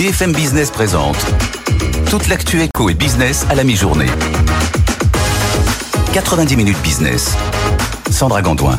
BFM Business présente toute l'actu éco et business à la mi-journée. 90 minutes business. Sandra Gondouin.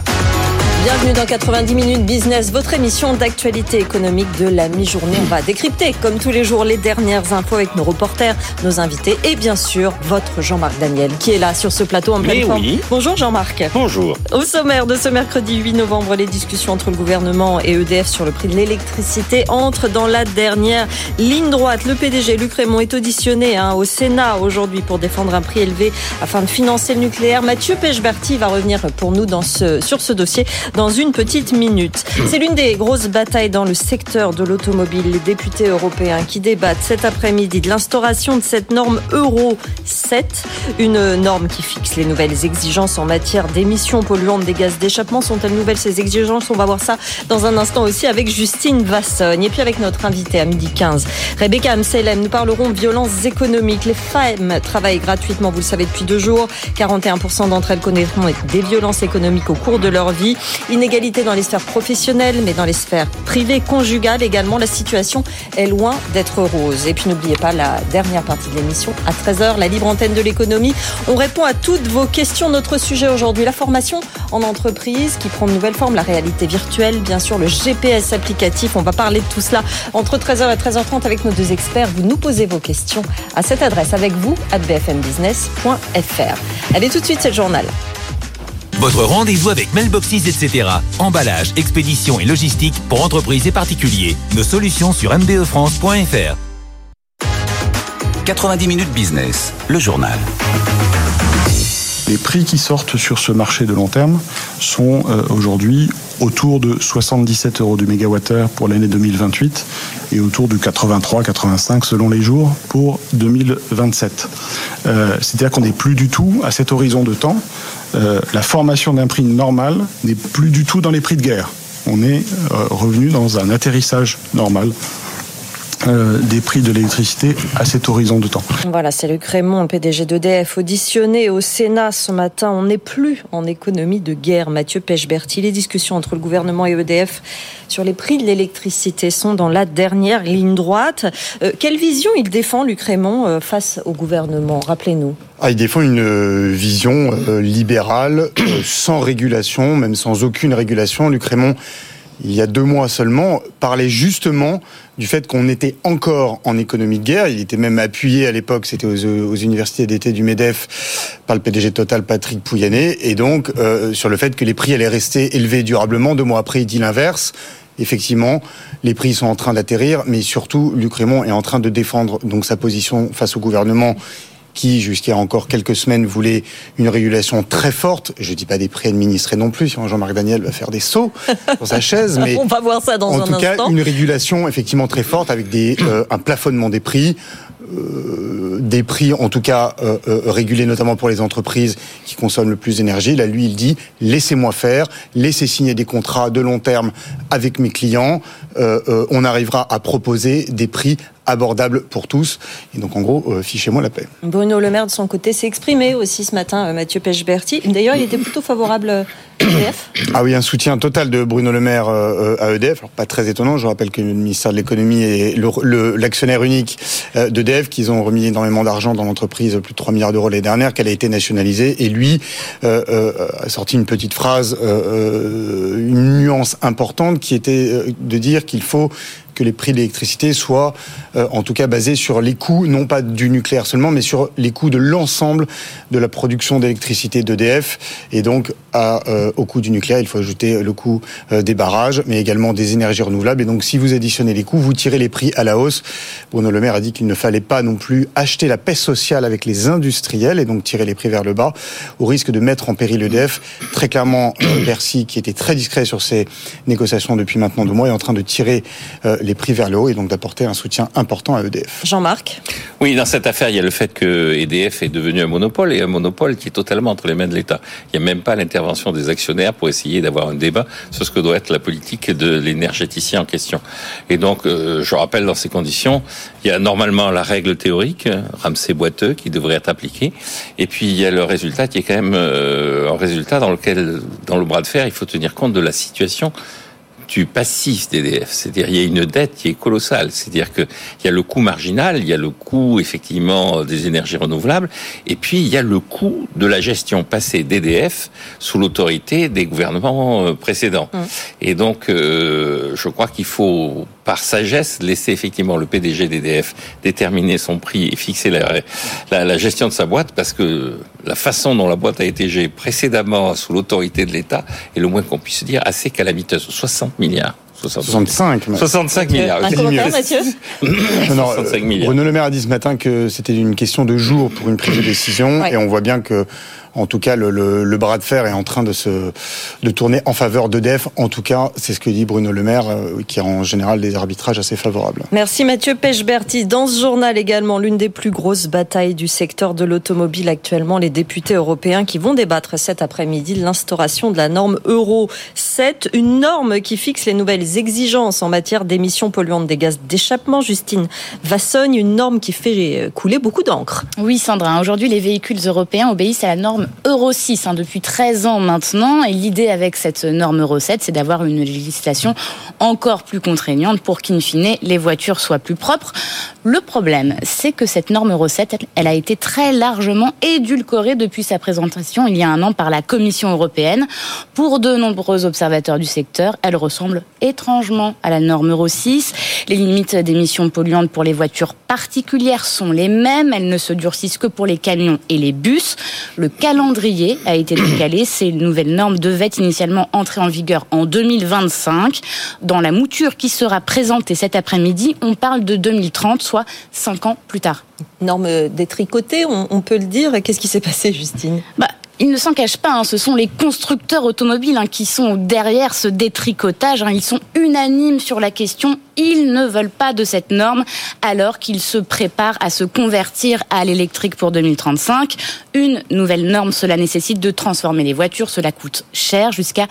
Bienvenue dans 90 minutes business, votre émission d'actualité économique de la mi-journée. On va décrypter, comme tous les jours, les dernières infos avec nos reporters, nos invités et bien sûr votre Jean-Marc Daniel qui est là sur ce plateau en pleine forme. Bonjour Jean-Marc. Bonjour. Au sommaire de ce mercredi 8 novembre, les discussions entre le gouvernement et EDF sur le prix de l'électricité entrent dans la dernière ligne droite. Le PDG Luc Raymond est auditionné hein, au Sénat aujourd'hui pour défendre un prix élevé afin de financer le nucléaire. Mathieu Pechberti va revenir pour nous dans ce, sur ce dossier dans une petite minute. C'est l'une des grosses batailles dans le secteur de l'automobile. Les députés européens qui débattent cet après-midi de l'instauration de cette norme Euro 7, une norme qui fixe les nouvelles exigences en matière d'émissions polluantes des gaz d'échappement. Sont-elles nouvelles ces exigences? On va voir ça dans un instant aussi avec Justine Vassogne et puis avec notre invité à midi 15, Rebecca Amselem. Nous parlerons violences économiques. Les femmes travaillent gratuitement, vous le savez, depuis deux jours. 41% d'entre elles connaîtront des violences économiques au cours de leur vie. Inégalité dans les sphères professionnelles, mais dans les sphères privées, conjugales également, la situation est loin d'être rose. Et puis n'oubliez pas la dernière partie de l'émission à 13h, la libre antenne de l'économie. On répond à toutes vos questions. Notre sujet aujourd'hui, la formation en entreprise qui prend de nouvelles formes, la réalité virtuelle, bien sûr, le GPS applicatif. On va parler de tout cela entre 13h et 13h30 avec nos deux experts. Vous nous posez vos questions à cette adresse avec vous, à bfmbusiness.fr. Allez tout de suite, c'est le journal. Votre rendez-vous avec Mailboxes, etc. Emballage, expédition et logistique pour entreprises et particuliers. Nos solutions sur mbefrance.fr. 90 minutes business, le journal. Les prix qui sortent sur ce marché de long terme sont euh, aujourd'hui autour de 77 euros du mégawattheure pour l'année 2028 et autour de 83-85 selon les jours pour 2027. Euh, C'est-à-dire qu'on n'est plus du tout à cet horizon de temps. Euh, la formation d'un prix normal n'est plus du tout dans les prix de guerre. On est revenu dans un atterrissage normal euh, des prix de l'électricité à cet horizon de temps. Voilà, c'est Luc Raymond, PDG d'EDF, auditionné au Sénat ce matin. On n'est plus en économie de guerre. Mathieu Pechberti, les discussions entre le gouvernement et EDF sur les prix de l'électricité sont dans la dernière ligne droite. Euh, quelle vision il défend, Luc Raymond, euh, face au gouvernement? Rappelez-nous. Ah, il défend une vision euh, libérale, euh, sans régulation, même sans aucune régulation. Luc Raymond, il y a deux mois seulement, parlait justement du fait qu'on était encore en économie de guerre. Il était même appuyé à l'époque, c'était aux, universités d'été du MEDEF, par le PDG Total Patrick Pouyanné, et donc euh, sur le fait que les prix allaient rester élevés durablement. Deux mois après, il dit l'inverse. Effectivement, les prix sont en train d'atterrir, mais surtout, Luc Raymond est en train de défendre donc sa position face au gouvernement qui, jusqu'à encore quelques semaines, voulait une régulation très forte. Je dis pas des prix administrés non plus, sinon Jean-Marc Daniel va faire des sauts sur sa chaise. Mais On va voir ça dans en un tout cas, une régulation effectivement très forte avec des, euh, un plafonnement des prix. euh, des prix, en tout cas euh, régulés notamment pour les entreprises qui consomment le plus d'énergie. Là, lui, il dit laissez-moi faire, laissez signer des contrats de long terme avec mes clients. On arrivera à proposer des prix abordables pour tous. Et donc, en gros, euh, fichez-moi la paix. Bruno Le Maire, de son côté, s'est exprimé aussi ce matin, euh, Mathieu Pechberti. D'ailleurs, il était plutôt favorable euh, à EDF. Ah oui, un soutien total de Bruno Le Maire à EDF. Alors pas très étonnant, je rappelle que le ministère de l'économie est l'actionnaire unique d'EDF, qu'ils ont remis énormément d'argent dans l'entreprise, plus de 3 milliards d'euros l'année dernière, qu'elle a été nationalisée. Et lui euh, euh, a sorti une petite phrase, une nuance importante qui était de dire qu'il faut que les prix de l'électricité soient, euh, en tout cas, basés sur les coûts, non pas du nucléaire seulement, mais sur les coûts de l'ensemble de la production d'électricité d'EDF. Et donc, euh, au coût du nucléaire, il faut ajouter le coût euh, des barrages, mais également des énergies renouvelables. Et donc, si vous additionnez les coûts, vous tirez les prix à la hausse. Bruno Le Maire a dit qu'il ne fallait pas non plus acheter la paix sociale avec les industriels et donc tirer les prix vers le bas, au risque de mettre en péril l'EDF. Très clairement, Bercy, qui était très discret sur ces négociations depuis maintenant deux mois, est en train de tirer euh, les prix vers le haut et donc d'apporter un soutien important à EDF. Jean-Marc Oui, dans cette affaire, il y a le fait que EDF est devenu un monopole et un monopole qui est totalement entre les mains de l'État. Il n'y a même pas l'intervention des actionnaires pour essayer d'avoir un débat sur ce que doit être la politique de l'énergéticien en question. Et donc, euh, je rappelle, dans ces conditions, il y a normalement la règle théorique, Ramsey boiteux, qui devrait être appliquée. Et puis, il y a le résultat qui est quand même euh, un résultat dans lequel, dans le bras de fer, il faut tenir compte de la situation du passif d'EDF. C'est-à-dire, il y a une dette qui est colossale. C'est-à-dire qu'il y a le coût marginal, il y a le coût, effectivement, des énergies renouvelables, et puis il y a le coût de la gestion passée d'EDF sous l'autorité des gouvernements euh, précédents. Mmh. Et donc, euh, je crois qu'il faut par sagesse, laisser effectivement le PDG d'EDF déterminer son prix et fixer la, la, gestion de sa boîte, parce que la façon dont la boîte a été gérée précédemment sous l'autorité de l'État est le moins qu'on puisse dire assez calamiteuse. 60 milliards. 65. 65 milliards. Un commentaire, Mathieu non, 65 milliards. Bruno Le Maire a dit ce matin que c'était une question de jour pour une prise de décision, et on voit bien que en tout cas, le, bras de fer est en train de se de tourner en faveur d'EDF. En tout cas, c'est ce que dit Bruno Le Maire, euh, qui a en général des arbitrages assez favorables. Merci Mathieu Pechberti. Dans ce journal également, l'une des plus grosses batailles du secteur de l'automobile actuellement, les députés européens qui vont débattre cet après-midi de l'instauration de la norme Euro 7, une norme qui fixe les nouvelles exigences en matière d'émissions polluantes des gaz d'échappement. Justine Vassogne, une norme qui fait couler beaucoup d'encre. Oui, Sandra. Aujourd'hui, les véhicules européens obéissent à la norme Euro 6 hein, depuis 13 ans maintenant. Et l'idée avec cette norme Euro 7, c'est d'avoir une législation encore plus contraignante pour qu'in fine, les voitures soient plus propres. Le problème, c'est que cette norme Euro 7, elle a été très largement édulcorée depuis sa présentation il y a un an par la Commission européenne. Pour de nombreux observateurs du secteur, elle ressemble étrangement à la norme Euro 6. Les limites d'émissions polluantes pour les voitures particulières sont les mêmes. Elles ne se durcissent que pour les camions et les bus. Le calendrier a été décalé. Ces nouvelles normes devaient initialement entrer en vigueur en 2025. Dans la mouture qui sera présentée cet après-midi, on parle de 2030, soit cinq ans plus tard. Norme détricotée, on, peut le dire. Qu'est-ce qui s'est passé, Justine? Bah, il ne s'en cache pas, hein. ce sont les constructeurs automobiles hein, qui sont derrière ce détricotage. Hein. Ils sont unanimes sur la question. Ils ne veulent pas de cette norme alors qu'ils se préparent à se convertir à l'électrique pour 2035. Une nouvelle norme, cela nécessite de transformer les voitures. Cela coûte cher, jusqu'à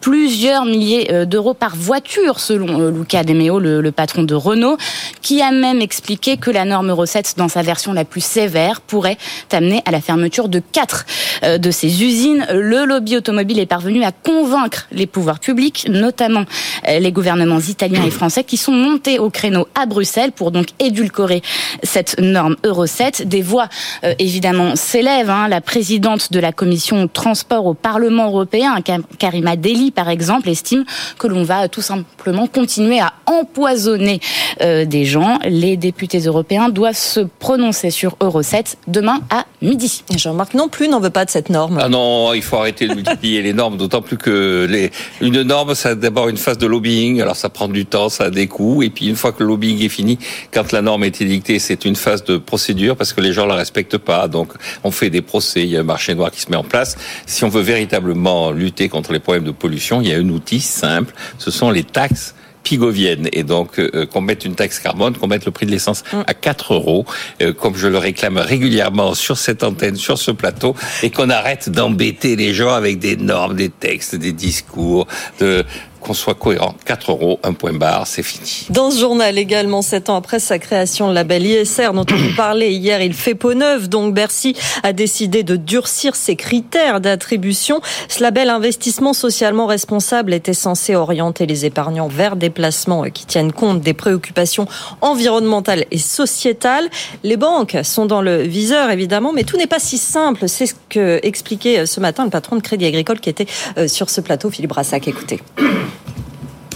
plusieurs milliers euh, d'euros par voiture, selon euh, Luca De Meo, le, patron de Renault, qui a même expliqué que la norme Euro 7, dans sa version la plus sévère, pourrait amener à la fermeture de quatre euh, de ces usines. Le lobby automobile est parvenu à convaincre les pouvoirs publics, notamment les gouvernements italiens et français, qui sont montés au créneau à Bruxelles pour donc édulcorer cette norme Euro 7. Des voix euh, évidemment s'élèvent. Hein. La présidente de la commission transport au Parlement européen, Karima Deli par exemple, estime que l'on va tout simplement continuer à empoisonner euh, des gens. Les députés européens doivent se prononcer sur Euro 7 demain à midi. Jean-Marc non plus n'en veut pas de cette norme. Ah non, il faut arrêter de multiplier les normes, d'autant plus que les, une norme, ça a d'abord une phase de lobbying, alors ça prend du temps, ça a des coûts, et puis une fois que le lobbying est fini, quand la norme est édictée, c'est une phase de procédure parce que les gens la respectent pas, donc on fait des procès, il y a un marché noir qui se met en place. Si on veut véritablement lutter contre les problèmes de pollution, il y a un outil simple, ce sont les taxes pigovienne et donc euh, qu'on mette une taxe carbone, qu'on mette le prix de l'essence mm. à 4 euros, euh, comme je le réclame régulièrement sur cette antenne, sur ce plateau, et qu'on arrête d'embêter les gens avec des normes, des textes, des discours, de qu'on soit cohérent. 4 euros, un point barre, c'est fini. Dans ce journal également, 7 ans après sa création, le label ISR dont on vous parlait hier, il fait peau neuve. Donc Bercy a décidé de durcir ses critères d'attribution. Ce label investissement socialement responsable était censé orienter les épargnants vers des placements qui tiennent compte des préoccupations environnementales et sociétales. Les banques sont dans le viseur évidemment, mais tout n'est pas si simple. C'est ce que expliquait ce matin le patron de Crédit Agricole qui était euh, sur ce plateau, Philippe Brassac. Écoutez.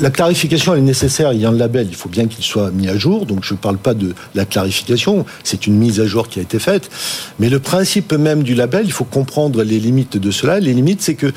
La clarification est nécessaire. Il y a un label, il faut bien qu'il soit mis à jour. Donc je ne parle pas de la clarification, c'est une mise à jour qui a été faite. Mais le principe même du label, il faut comprendre les limites de cela. Les limites, c'est que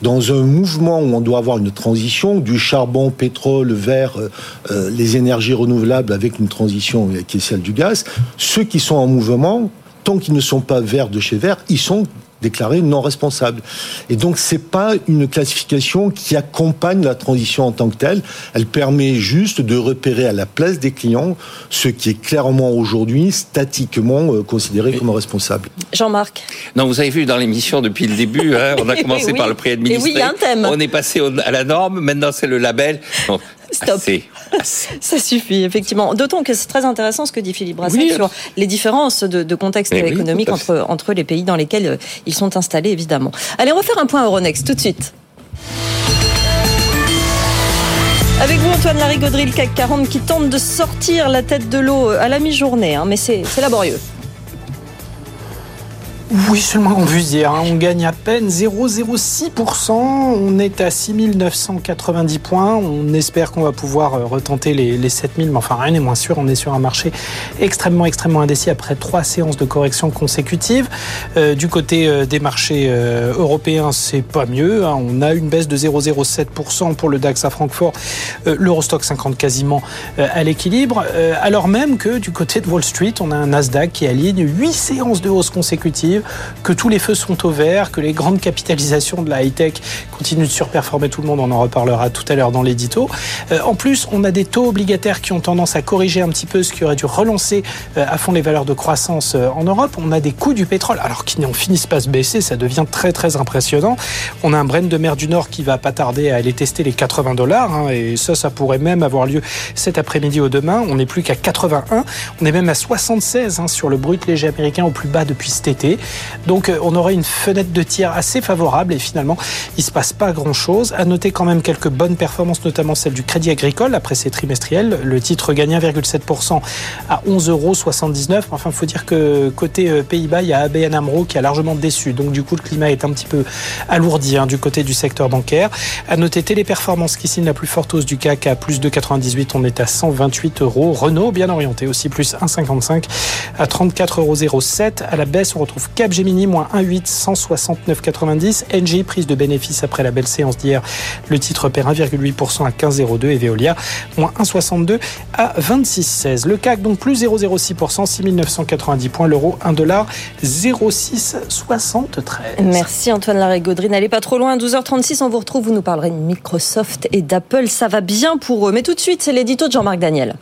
dans un mouvement où on doit avoir une transition du charbon, pétrole vers euh, euh, les énergies renouvelables avec une transition qui est celle du gaz, ceux qui sont en mouvement, tant qu'ils ne sont pas verts de chez vert, ils sont déclaré non responsable. Et donc c'est pas une classification qui accompagne la transition en tant que telle. Elle permet juste de repérer à la place des clients ce qui est clairement aujourd'hui statiquement euh, considéré comme responsable. Jean-Marc. Non, vous avez vu dans l'émission depuis le début, hein, on a commencé par le prix administré. Et oui, il y a un thème. On est passé à la norme, maintenant c'est le label. Stop. Ça suffit, effectivement. D'autant que c'est très intéressant ce que dit Philippe Brassac sur les différences de, contexte eh économique entre, entre les pays dans lesquels euh, ils sont installés, évidemment. Allez, on va faire un point Euronext tout de suite. Avec vous, Antoine Larigauderie, le CAC 40 qui tente de sortir la tête de l'eau à la mi-journée, hein, mais c'est laborieux. Oui, seulement puisse dire. Hein. On gagne à peine 0,06%. On est à 6990 points. On espère qu'on va pouvoir euh, retenter les, les 7000, mais enfin rien n'est moins sûr. On est sur un marché extrêmement, extrêmement indécis après trois séances de correction consécutives. Euh, du côté euh, des marchés européens, c'est pas mieux. Hein. On a une baisse de 0,07% pour le DAX à Francfort, l'Eurostock 50 quasiment à l'équilibre, alors même que du côté de Wall Street, on a un Nasdaq qui aligne 8 séances de hausse consécutives que tous les feux sont au vert, que les grandes capitalisations de la high-tech continuent de surperformer tout le monde, on en reparlera tout à l'heure dans l'édito. Euh, en plus, on a des taux obligataires qui ont tendance à corriger un petit peu ce qui aurait dû relancer euh, à fond les valeurs de croissance euh, en Europe. On a des coûts du pétrole, alors qu'ils n'en finissent pas se baisser, ça devient très très impressionnant. On a un Brent de mer du Nord qui va pas tarder à aller tester les 80 dollars, hein, et ça, ça pourrait même avoir lieu cet après-midi ou demain. On n'est plus qu'à 81, on est même à 76 hein, sur le brut léger américain au plus bas depuis cet été. Donc euh, on aurait une fenêtre de tir assez favorable et finalement il se passe pas grand chose. À noter quand même quelques bonnes performances, notamment celle du Crédit Agricole après ses trimestriels. Le titre gagne 1,7% à 11,79 euros. Enfin, il faut dire que côté euh, Pays-Bas, il y a ABN Amro qui a largement déçu. Donc du coup, le climat est un petit peu alourdi hein, du côté du secteur bancaire. À noter Téléperformance qui signe la plus forte hausse du CAC à plus de 98. On est à 128 euros. Renault bien orienté aussi plus 1,55 à 34,07 euros. À la baisse, on retrouve Capgemini moins 1,8, 169,90. NG, prise de bénéfices après la belle séance d'hier. Le titre perd 1,8% à 15,02 et Veolia, moins 1,62 à 26,16. Le CAC, donc plus 0,06%, 6990 points. L'euro, 1 dollar, 0,673. Merci Antoine Larry-Gaudry. N'allez pas trop loin. 12h36, on vous retrouve. Vous nous parlerez de Microsoft et d'Apple. Ça va bien pour eux. Mais tout de suite, c'est l'édito de Jean-Marc Daniel.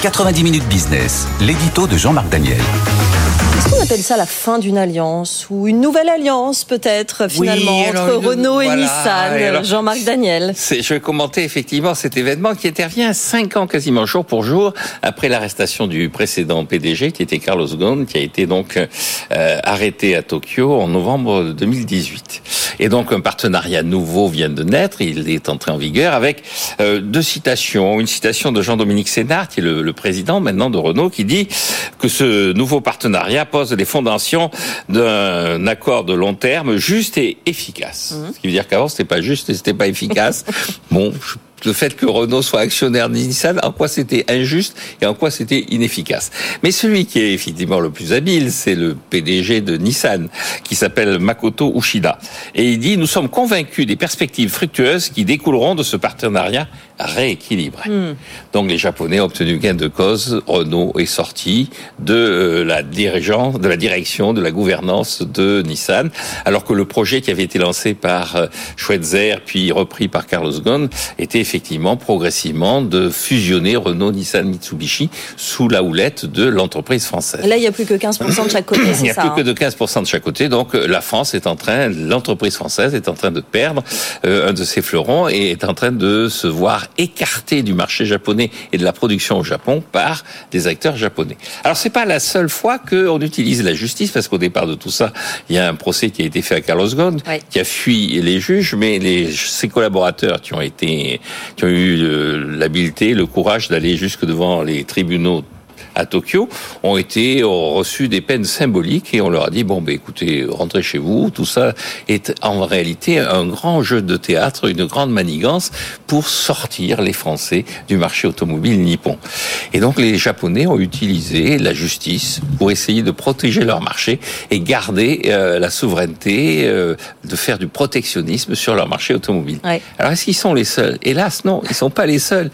90 minutes business, l'édito de Jean-Marc Daniel. Est-ce qu'on appelle ça la fin d'une alliance ou une nouvelle alliance peut-être finalement Oui, entre une- Renault et voilà. Nissan Jean-Marc Daniel. Je vais commenter effectivement cet événement qui intervient cinq ans quasiment jour pour jour après l'arrestation du précédent PDG qui était Carlos Ghosn, qui a été donc euh, arrêté à Tokyo en novembre 2018. Et donc un partenariat nouveau vient de naître, il est entré en vigueur avec euh, deux citations. Une citation de Jean-Dominique Sénard, qui est le, le président maintenant de Renault, qui dit que ce nouveau partenariat pose les fondations d'un accord de long terme juste et efficace. Ce qui veut dire qu'avant c'était pas juste et c'était pas efficace. bon, je- le fait que Renault soit actionnaire de Nissan, en quoi c'était injuste et en quoi c'était inefficace. Mais celui qui est effectivement le plus habile, c'est le PDG de Nissan, qui s'appelle Makoto Ushida. Et il dit, nous sommes convaincus des perspectives fructueuses qui découleront de ce partenariat rééquilibré. Donc les Japonais ont obtenu gain de cause. Renault est sorti de euh, la dirigeant, de la direction, de la gouvernance de Nissan, alors que le projet qui avait été lancé par euh, Schweitzer puis repris par Carlos Ghosn était effectivement progressivement de fusionner Renault, Nissan, Mitsubishi sous la houlette de l'entreprise française. Et là, il n'y a plus que 15% de chaque côté, Il n'y a ça. plus que hein. de 15% de chaque côté. Donc euh, la France est en train, l'entreprise française est en train de perdre euh, un de ses fleurons et est en train de se voir écartée du marché japonais et de la production au Japon par des acteurs japonais. Alors c'est pas la seule fois qu'on utilise la justice parce qu'au départ de tout ça, il y a un procès qui a été fait à Carlos Ghosn qui a fui les juges, mais les, ses collaborateurs qui ont été, qui ont eu euh, l'habileté, le courage d'aller jusque devant les tribunaux à Tokyo ont été ont reçu des peines symboliques et on leur a dit bon ben écoutez rentrez chez vous. Tout ça est en réalité un grand jeu de théâtre une grande manigance pour sortir les Français du marché automobile nippon. Et donc les Japonais ont utilisé la justice pour essayer de protéger leur marché et garder euh, la souveraineté euh, de faire du protectionnisme sur leur marché automobile. Ouais. alors est-ce qu'ils sont les seuls? Hélas non, ils sont pas les seuls.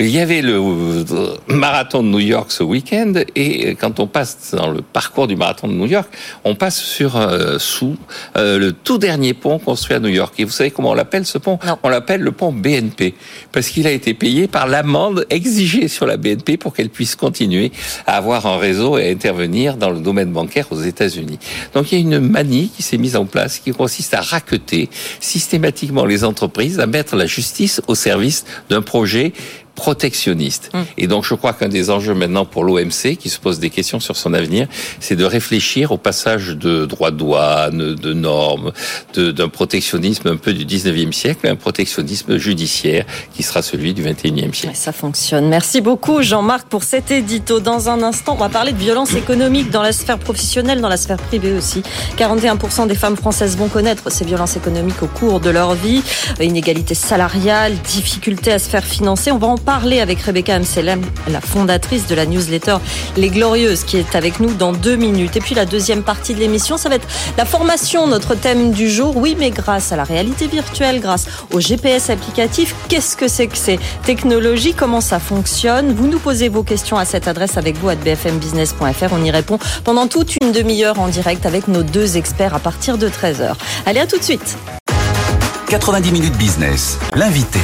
Il y avait le euh, marathon de New York ce week-end et quand on passe dans le parcours du marathon de New York, on passe sur euh, sous euh, le tout dernier pont construit à New York. Et vous savez comment on l'appelle ce pont? Non. On l'appelle le pont BNP parce qu'il a été payé par l'amende exigée sur la BNP pour qu'elle puisse continuer à avoir un réseau et à intervenir dans le domaine bancaire aux États-Unis. Donc il y a une manie qui s'est mise en place qui consiste à raqueter systématiquement les entreprises, à mettre la justice au service d'un projet protectionniste. Hum. Et donc, je crois qu'un des enjeux maintenant pour l'OMC, qui se pose des questions sur son avenir, c'est de réfléchir au passage de droits de douane, de normes, d'un protectionnisme un peu du 19e siècle, un protectionnisme judiciaire qui sera celui du 21e siècle. Ça fonctionne. Merci beaucoup, Jean-Marc, pour cet édito. Dans un instant, on va parler de violence économique dans la sphère professionnelle, dans la sphère privée aussi. 41% des femmes françaises vont connaître ces violences économiques au cours de leur vie. Inégalité salariale, difficulté à se faire financer. On va en parler avec Rebecca Amselem, la fondatrice de la newsletter Les Glorieuses, qui est avec nous dans deux minutes. Et puis la deuxième partie de l'émission, ça va être la formation, notre thème du jour. Oui, mais grâce à la réalité virtuelle, grâce au GPS applicatif, qu'est-ce que c'est que ces technologies? Comment ça fonctionne? Vous nous posez vos questions à cette adresse avec vous à bfmbusiness.fr. On y répond pendant toute une demi-heure en direct avec nos deux experts à partir de 13h. Allez, à tout de suite. 90 minutes business, l'invité.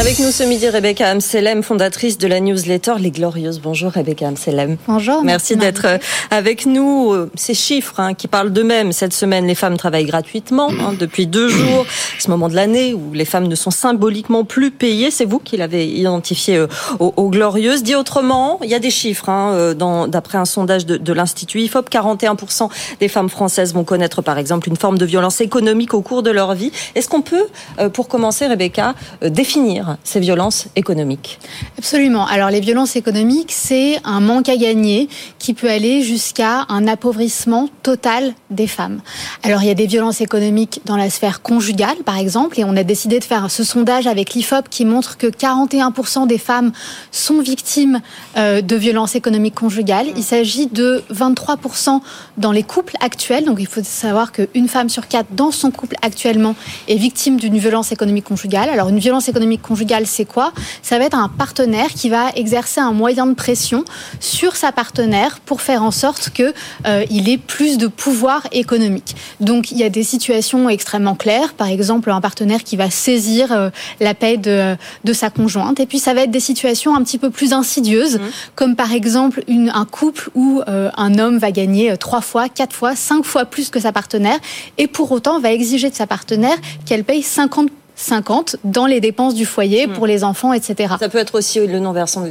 Avec nous ce midi, Rebecca Amselem, fondatrice de la newsletter Les Glorieuses. Bonjour Rebecca Amselem. Bonjour. Merci d'être euh, avec nous. Euh, ces chiffres hein, qui parlent d'eux-mêmes. Cette semaine, les femmes travaillent gratuitement hein, depuis deux jours. Ce moment de l'année où les femmes ne sont symboliquement plus payées. C'est vous qui l'avez identifié euh, aux, Glorieuses. Dit autrement, il y a des chiffres. Hein, D'après un sondage de, de l'Institut IFOP, 41% des femmes françaises vont connaître par exemple une forme de violence économique au cours de leur vie. Est-ce qu'on peut, pour commencer Rebecca, définir ces violences économiques Absolument. Alors les violences économiques, c'est un manque à gagner qui peut aller jusqu'à un appauvrissement total des femmes. Alors il y a des violences économiques dans la sphère conjugale, par exemple, et on a décidé de faire ce sondage avec l'IFOP qui montre que 41% des femmes sont victimes euh, de violences économiques conjugales. Il s'agit de 23% dans les couples actuels. Donc il faut savoir qu'une femme sur quatre dans son couple actuellement est victime d'une violence économique conjugale. Alors une violence économique conjugale c'est quoi? Ça va être un partenaire qui va exercer un moyen de pression sur sa partenaire pour faire en sorte que euh, il ait plus de pouvoir économique. Donc il y a des situations extrêmement claires, par exemple un partenaire qui va saisir euh, la paix de, de sa conjointe, et puis ça va être des situations un petit peu plus insidieuses, mmh. comme par exemple une, un couple où euh, un homme va gagner trois fois, quatre fois, cinq fois plus que sa partenaire, et pour autant va exiger de sa partenaire qu'elle paye 50 50 dans les dépenses du foyer pour hmm. les enfants, etc. Ça peut être aussi le non-versement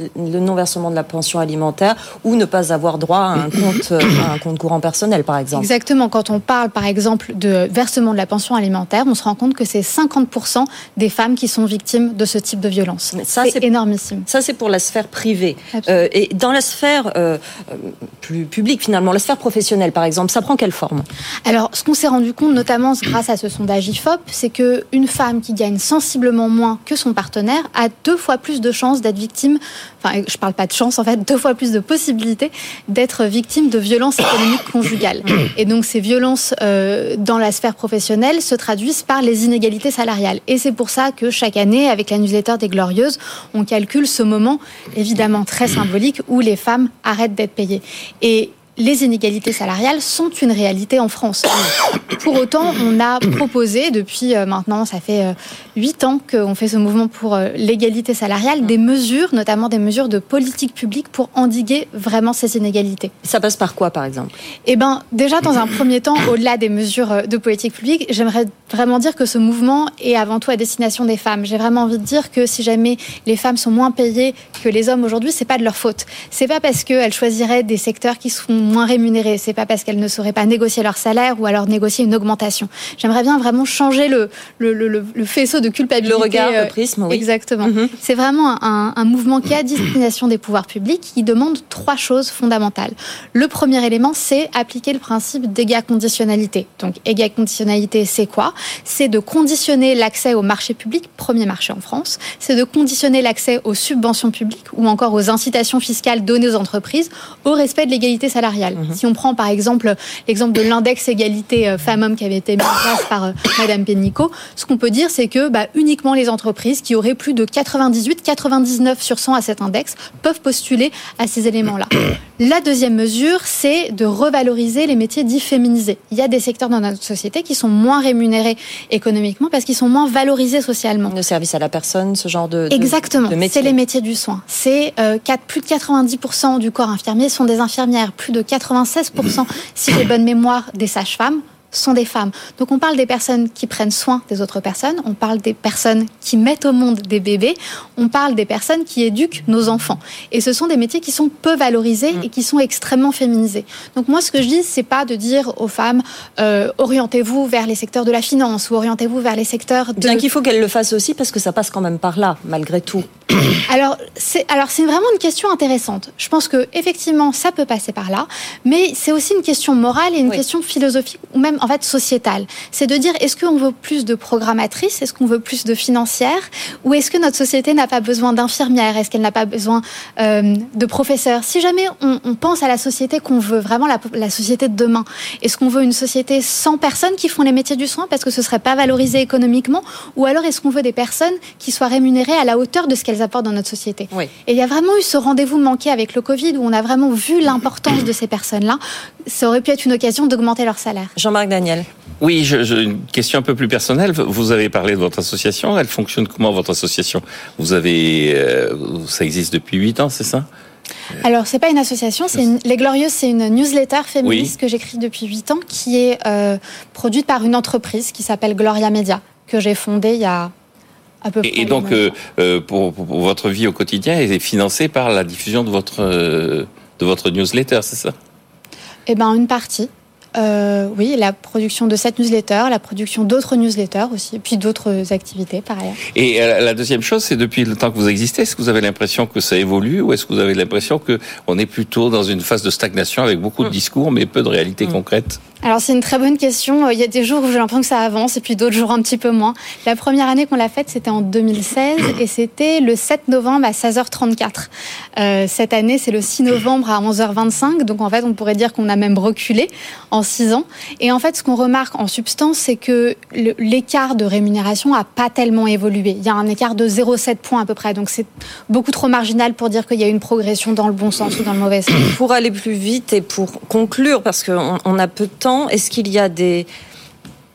non de la pension alimentaire ou ne pas avoir droit à un compte, euh, à un compte courant personnel, par exemple. Exactement. Quand on parle, par exemple, de versement de la pension alimentaire, on se rend compte que c'est 50% des femmes qui sont victimes de ce type de violence. C'est énormissime. Ça, c'est pour la sphère privée. Euh, et dans la sphère euh, plus publique, finalement, la sphère professionnelle, par exemple, ça prend quelle forme? Alors, ce qu'on s'est rendu compte, notamment grâce à ce sondage IFOP, c'est qu'une femme qui gagne sensiblement moins que son partenaire a deux fois plus de chances d'être victime, enfin je parle pas de chance en fait, deux fois plus de possibilités d'être victime de violences économiques conjugales. Et donc ces violences euh, dans la sphère professionnelle se traduisent par les inégalités salariales. Et c'est pour ça que chaque année, avec la newsletter des Glorieuses, on calcule ce moment évidemment très symbolique où les femmes arrêtent d'être payées. Et les inégalités salariales sont une réalité en France. Pour autant, on a proposé depuis euh, maintenant, ça fait euh, huit ans qu'on fait ce mouvement pour euh, l'égalité salariale, des mesures, notamment des mesures de politique publique pour endiguer vraiment ces inégalités. Ça passe par quoi, par exemple? Eh bien, déjà, dans un premier temps, au-delà des mesures de politique publique, j'aimerais vraiment dire que ce mouvement est avant tout à destination des femmes. J'ai vraiment envie de dire que si jamais les femmes sont moins payées que les hommes aujourd'hui, c'est pas de leur faute. C'est pas parce qu'elles choisiraient des secteurs qui sont moins rémunérées. C'est pas parce qu'elles ne sauraient pas négocier leur salaire ou alors négocier une augmentation. J'aimerais bien vraiment changer le, le, le, le, faisceau de culpabilité. Le regard, le euh, prisme, oui. Exactement. Mhm. C'est vraiment un, un, mouvement qui est à destination des pouvoirs publics qui demande trois choses fondamentales. Le premier élément, c'est appliquer le principe d'égal conditionnalité. Donc, égal conditionnalité, c'est quoi? C'est de conditionner l'accès au marché public, premier marché en France. C'est de conditionner l'accès aux subventions publiques ou encore aux incitations fiscales données aux entreprises au respect de l'égalité salariale. Mhm. Si on prend par exemple l'exemple de l'index égalité euh, femmes-hommes qui avait été mis en place par euh, Madame Pénicaud, ce qu'on peut dire, c'est que bah, uniquement les entreprises qui auraient plus de 98, 99 sur 100 à cet index peuvent postuler à ces éléments-là. La deuxième mesure, c'est de revaloriser les métiers dits féminisés. Il y a des secteurs dans notre société qui sont moins rémunérés économiquement parce qu'ils sont moins valorisés socialement. Le service à la personne, ce genre de, Exactement. C'est les métiers du soin. C'est euh, plus de 90% du corps infirmier sont des infirmières, plus de 96%, si j'ai bonne mémoire, des sages-femmes sont des femmes. Donc on parle des personnes qui prennent soin des autres personnes, on parle des personnes qui mettent au monde des bébés, on parle des personnes qui éduquent nos enfants. Et ce sont des métiers qui sont peu valorisés et qui sont extrêmement féminisés. Donc moi, ce que je dis, c'est pas de dire aux femmes euh, orientez-vous vers les secteurs de la finance ou orientez-vous vers les secteurs de... Bien qu'il faut qu'elles le fassent aussi parce que ça passe quand même par là, malgré tout. alors c'est alors c'est vraiment une question intéressante. Je pense que effectivement ça peut passer par là, mais c'est aussi une question morale et une question philosophique ou même en fait sociétale. C'est de dire est-ce qu'on veut plus de programmatrices, est-ce qu'on veut plus de financières, ou est-ce que notre société n'a pas besoin d'infirmières, est-ce qu'elle n'a pas besoin euh, de professeurs? Si jamais on, on, pense à la société qu'on veut, vraiment la, la société de demain, est-ce qu'on veut une société sans personnes qui font les métiers du soin parce que ce serait pas valorisé économiquement, ou alors est-ce qu'on veut des personnes qui soient rémunérées à la hauteur de ce qu'elles apportent dans notre société? Oui. Et il y a vraiment eu ce rendez-vous manqué avec le Covid où on a vraiment vu l'importance de ces personnes-là. Ça aurait pu être une occasion d'augmenter leur salaire. Jean-Marc Daniel. Oui, je, je, une question un peu plus personnelle. Vous avez parlé de votre association. Elle fonctionne comment votre association? Vous avez, euh, ça existe depuis huit ans, c'est ça? Alors, c'est pas une association, c'est une... Les Glorieuses, c'est une newsletter féministe oui. que j'écris depuis 8 ans, qui est euh, produite par une entreprise qui s'appelle Gloria Media, que j'ai fondée il y a à peu près. Et, et donc, euh, pour, pour, votre vie au quotidien, elle est financée par la diffusion de votre, euh, de votre newsletter, c'est ça? Eh bien, une partie. Euh, oui, la production de cette newsletter, la production d'autres newsletters aussi, et puis d'autres activités par ailleurs. Et la deuxième chose, c'est depuis le temps que vous existez, est-ce que vous avez l'impression que ça évolue ou est-ce que vous avez l'impression que on est plutôt dans une phase de stagnation avec beaucoup de discours mais peu de réalité mmh. concrète alors c'est une très bonne question. Il y a des jours où j'ai l'impression que ça avance et puis d'autres jours un petit peu moins. La première année qu'on l'a faite, c'était en 2016 et c'était le 7 novembre à 16h34. Euh, cette année, c'est le 6 novembre à 11h25. Donc en fait, on pourrait dire qu'on a même reculé en 6 ans. Et en fait, ce qu'on remarque en substance, c'est que l'écart de rémunération a pas tellement évolué. Il y a un écart de 0,7 points à peu près. Donc c'est beaucoup trop marginal pour dire qu'il y a une progression dans le bon sens ou dans le mauvais sens. Pour aller plus vite et pour conclure, parce qu'on on a peu de temps, est-ce qu'il y a des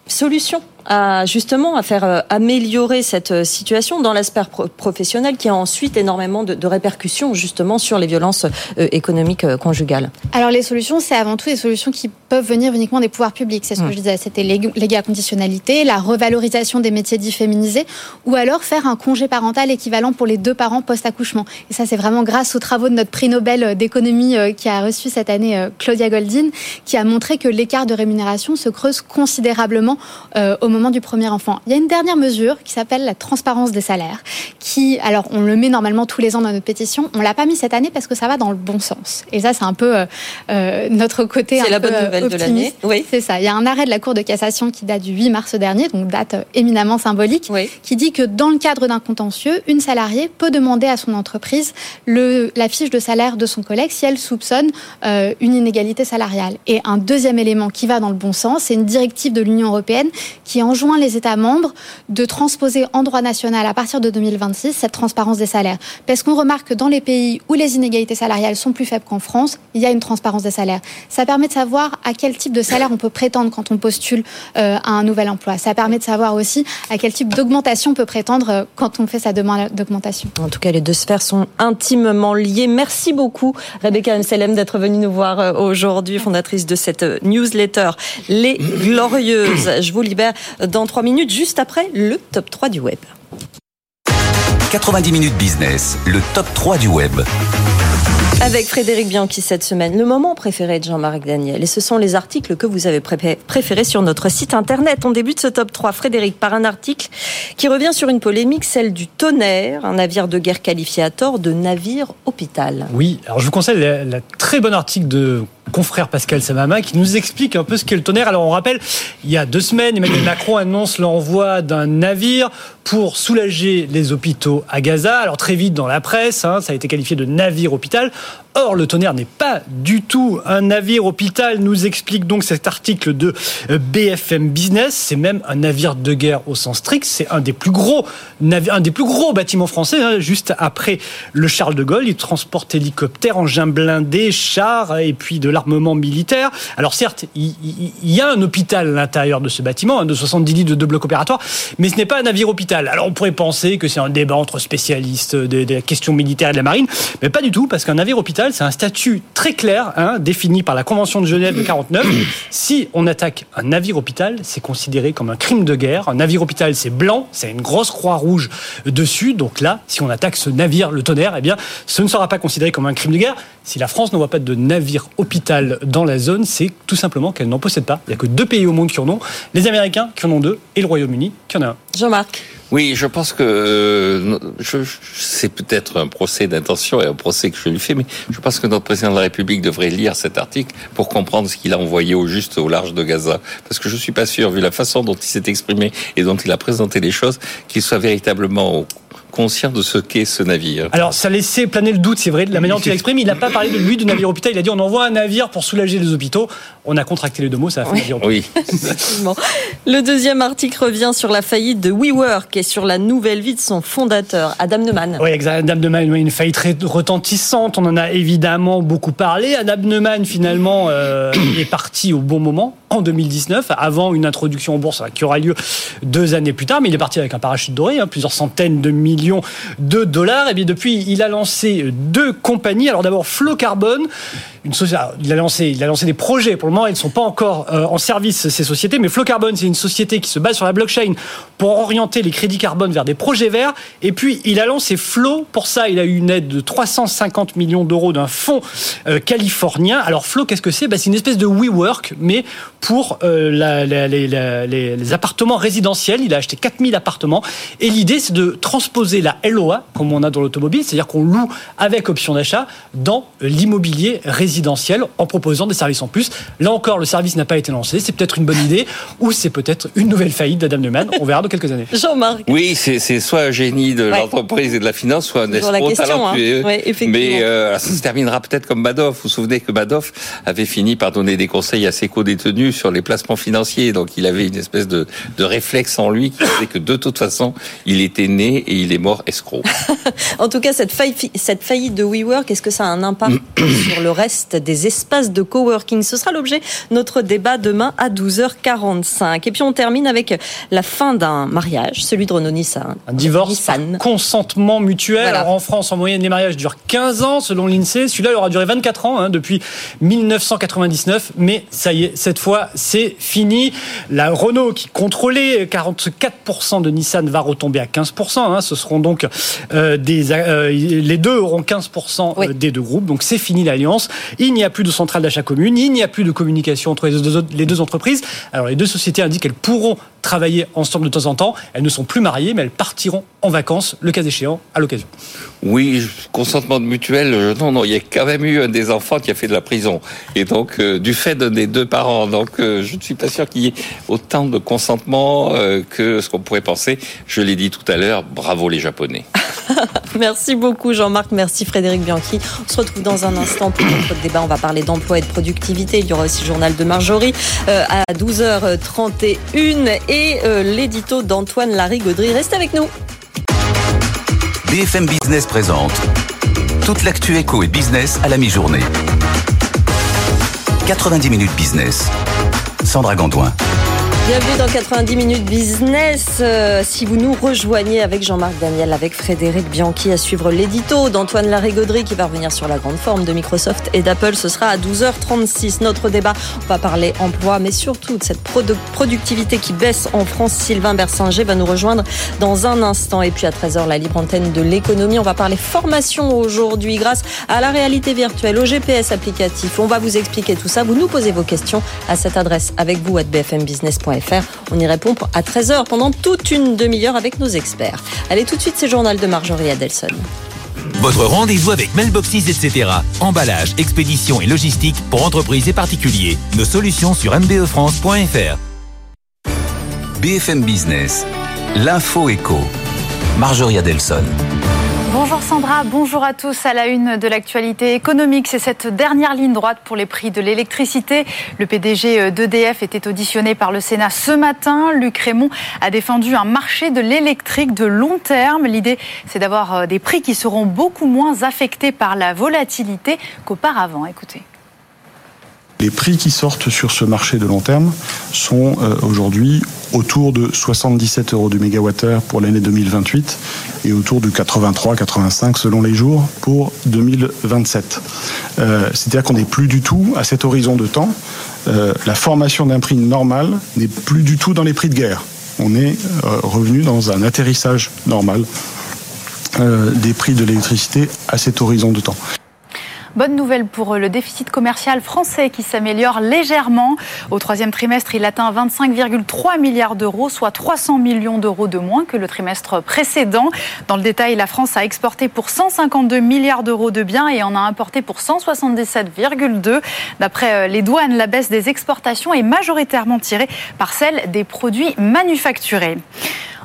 solutions à justement à faire euh, améliorer cette euh, situation dans l'aspect professionnel qui a ensuite énormément de, de, répercussions justement sur les violences euh, économiques conjugales Alors les solutions, c'est avant tout des solutions qui peuvent venir uniquement des pouvoirs publics. C'est ce que je disais, c'était légué à conditionnalité, la revalorisation des métiers dits féminisés, ou alors faire un congé parental équivalent pour les deux parents post-accouchement. Et ça, c'est vraiment grâce aux travaux de notre prix Nobel d'économie qui a reçu cette année Claudia Goldin, qui a montré que l'écart de rémunération se creuse considérablement au moment du premier enfant. Il y a une dernière mesure qui s'appelle la transparence des salaires, qui, alors on le met normalement tous les ans dans notre pétition, on l'a pas mis cette année parce que ça va dans le bon sens. Et ça, c'est un peu euh, notre côté C'est la bonne nouvelle optimiste. de l'année. Oui, c'est ça. Il y a un arrêt de la Cour de cassation qui date du 8 mars dernier, donc date éminemment symbolique, oui. qui dit que dans le cadre d'un contentieux, une salariée peut demander à son entreprise le, la fiche de salaire de son collègue si elle soupçonne euh, une inégalité salariale. Et un deuxième élément qui va dans le bon sens, c'est une directive de l'Union européenne qui enjoint les États membres de transposer en droit national à partir de 2026 cette transparence des salaires. Parce qu'on remarque que dans les pays où les inégalités salariales sont plus faibles qu'en France, il y a une transparence des salaires. Ça permet de savoir à quel type de salaire on peut prétendre quand on postule euh, à un nouvel emploi. Ça permet de savoir aussi à quel type d'augmentation on peut prétendre euh, quand on fait sa demande d'augmentation. En tout cas, les deux sphères sont intimement liées. Merci beaucoup, Rebecca Anselem, d'être venue nous voir euh, aujourd'hui, fondatrice de cette newsletter Les Glorieuses. Je vous libère dans trois minutes, juste après le top 3 du web. 90 minutes business, le top 3 du web. Avec Frédéric Bianchi cette semaine, le moment préféré de Jean-Marc Daniel. Et ce sont les articles que vous avez préférés sur notre site internet. On débute ce top 3, Frédéric, par un article qui revient sur une polémique, celle du tonnerre, un navire de guerre qualifié à tort de navire hôpital. Oui, alors je vous conseille la, la très bon article de confrère Pascal Samama qui nous explique un peu ce qu'est le tonnerre. Alors on rappelle, il y a deux semaines, Emmanuel Macron annonce l'envoi d'un navire pour soulager les hôpitaux à Gaza. Alors très vite dans la presse, hein, ça a été qualifié de navire hôpital. Or, le tonnerre n'est pas du tout un navire hôpital, nous explique donc cet article de BFM Business. C'est même un navire de guerre au sens strict. C'est un des plus gros un des plus gros bâtiments français, hein, juste après le Charles de Gaulle. Il transporte hélicoptères, engins blindés, chars et puis de l'arme armement militaire. Alors certes, il, y a un hôpital à l'intérieur de ce bâtiment, hein, de 70 lits de deux blocs opératoires, mais ce n'est pas un navire hôpital. Alors on pourrait penser que c'est un débat entre spécialistes des, questions militaires et de la marine, mais pas du tout, parce qu'un navire hôpital, c'est un statut très clair, hein, défini par la Convention de Genève de 49. Si on attaque un navire hôpital, c'est considéré comme un crime de guerre. Un navire hôpital, c'est blanc, c'est une grosse croix rouge dessus. Donc là, si on attaque ce navire, le tonnerre, eh bien, ce ne sera pas considéré comme un crime de guerre. Si la France n'envoie pas de navire hôpital dans la zone, c'est tout simplement qu'elle n'en possède pas. Il n'y a que deux pays au monde qui en ont, les Américains qui en ont deux et le Royaume-Uni qui en a un. Jean-Marc. Oui, je pense que euh, c'est peut-être un procès d'intention et un procès que je lui fais, mais je pense que notre président de la République devrait lire cet article pour comprendre ce qu'il a envoyé au juste au large de Gaza. Parce que je suis pas sûr, vu la façon dont il s'est exprimé et dont il a présenté les choses, qu'il soit véritablement conscient de ce qu'est ce navire. Alors, ça laissait planer le doute, c'est vrai, de la manière dont il exprime. Il n'a pas parlé de lui, du navire hôpital. Il a dit on envoie un navire pour soulager les hôpitaux. On a contracté les deux mots, ça a fait oui. Oui. le deuxième article revient sur la faillite de WeWork et sur la nouvelle vie de son fondateur, Adam Neumann. Oui. Adam Neumann, une faillite très retentissante. On en a évidemment beaucoup parlé. Adam Neumann, finalement, euh, est parti au bon moment en 2019, avant une introduction en bourse qui aura lieu deux années plus tard, mais il est parti avec un parachute doré, hein, plusieurs centaines de millions de dollars. Et bien depuis, il a lancé deux compagnies. Alors d'abord Flow Carbon, une société. Il a lancé, il a lancé des projets. Pour le moment, ils ne sont pas encore euh, en service ces sociétés, mais Flow Carbon, c'est une société qui se base sur la blockchain pour orienter les crédits carbone vers des projets verts. Et puis il a lancé Flow. Pour ça, il a eu une aide de 350 millions d'euros d'un fonds euh, californien. Alors Flow, qu'est-ce que c'est? Ben, C'est une espèce de WeWork, mais pour euh, les, appartements résidentiels. Il a acheté 4000 appartements. Et l'idée, c'est de transposer la LOA, comme on a dans l'automobile, c'est-à-dire qu'on loue avec option d'achat dans l'immobilier résidentiel en proposant des services en plus. Là encore, le service n'a pas été lancé. C'est peut-être une bonne idée ou c'est peut-être une nouvelle faillite d'Adam Neumann. On verra dans quelques années. Jean-Marc. Oui, c'est soit un génie de l'entreprise et de la finance, soit un escroc talentueux. Hein. Mais euh, ça se terminera peut-être comme Madoff. Vous vous souvenez que Madoff avait fini par donner des conseils à ses co-détenus sur les placements financiers. Donc il avait une espèce de, de réflexe en lui qui faisait que de toute façon, il était né et il est mort escroc. en tout cas, cette faillite, cette faillite de WeWork, est-ce que ça a un impact sur le reste des espaces de coworking? Ce sera l'objet de notre débat demain à 12h45. Et puis on termine avec la fin d'un mariage, celui de Renault Nissan. Un divorce consentement mutuel. Alors en France, en moyenne, les mariages durent 15 ans selon l'INSEE. Celui-là, il aura duré 24 ans hein, depuis 1999. Mais ça y est, cette fois, c'est fini. La Renault qui contrôlait 44% de Nissan va retomber à 15%. Hein. Ce seront donc euh, des, euh, les deux auront 15% euh, des deux groupes. Donc c'est fini l'alliance. Il n'y a plus de centrale d'achat commune. Il n'y a plus de communication entre les deux, les deux entreprises. Alors les deux sociétés indiquent qu'elles pourront travailler ensemble de temps en temps. Elles ne sont plus mariées, mais elles partiront en vacances, le cas échéant, à l'occasion. Oui, consentement de mutuel, non, non, il y a quand même eu un des enfants qui a fait de la prison. Et donc, du fait des deux parents. Donc, je ne suis pas sûr qu'il y ait autant de consentement euh, que ce qu'on pourrait penser. Je l'ai dit tout à l'heure, bravo les Japonais. merci beaucoup Jean-Marc, merci Frédéric Bianchi. On se retrouve dans un instant pour notre débat. On va parler d'emploi et de productivité. Il y aura aussi le journal de Marjorie euh, à 12h31 et euh, l'édito d'Antoine Larry-Gaudry. Restez avec nous. BFM Business présente toute l'actu éco et business à la mi-journée. 90 minutes business. Sandra Gondouin. Bienvenue dans 90 minutes business. Euh, si vous nous rejoignez avec Jean-Marc Daniel, avec Frédéric Bianchi à suivre l'édito d'Antoine Larry-Gaudry qui va revenir sur la grande forme de Microsoft et d'Apple, ce sera à 12h36. Notre débat, on va parler emploi, mais surtout de cette productivité qui baisse en France. Sylvain Bersinger va nous rejoindre dans un instant. Et puis à 13h, la libre antenne de l'économie. On va parler formation aujourd'hui grâce à la réalité virtuelle, au GPS applicatif. On va vous expliquer tout ça. Vous nous posez vos questions à cette adresse avec vous à bfmbusiness.fr. On y répond à 13h pendant toute une demi-heure avec nos experts. Allez, tout de suite, c'est le journal de Marjorie Adelson. Votre rendez-vous avec Mailboxes, etc. Emballage, expédition et logistique pour entreprises et particuliers. Nos solutions sur mbefrance.fr. BFM Business. L'info éco. Marjorie Adelson. Bonjour Sandra, bonjour à tous. À la une de l'actualité économique, c'est cette dernière ligne droite pour les prix de l'électricité. Le PDG d'EDF était auditionné par le Sénat ce matin. Luc Raymond a défendu un marché de l'électrique de long terme. L'idée, c'est d'avoir euh, des prix qui seront beaucoup moins affectés par la volatilité qu'auparavant. Écoutez. Les prix qui sortent sur ce marché de long terme sont euh, aujourd'hui autour de 77 euros du mégawattheure pour l'année 2028 et autour de 83-85 selon les jours pour 2027. Euh, C'est-à-dire qu'on n'est plus du tout à cet horizon de temps. Euh, la formation d'un prix normal n'est plus du tout dans les prix de guerre. On est euh, revenu dans un atterrissage normal des prix de l'électricité à cet horizon de temps. Bonne nouvelle pour le déficit commercial français qui s'améliore légèrement. Au troisième trimestre, il atteint 25,3 milliards d'euros, soit 300 millions d'euros de moins que le trimestre précédent. Dans le détail, la France a exporté pour 152 milliards d'euros de biens et en a importé pour 177,2. D'après les douanes, la baisse des exportations est majoritairement tirée par celle des produits manufacturés.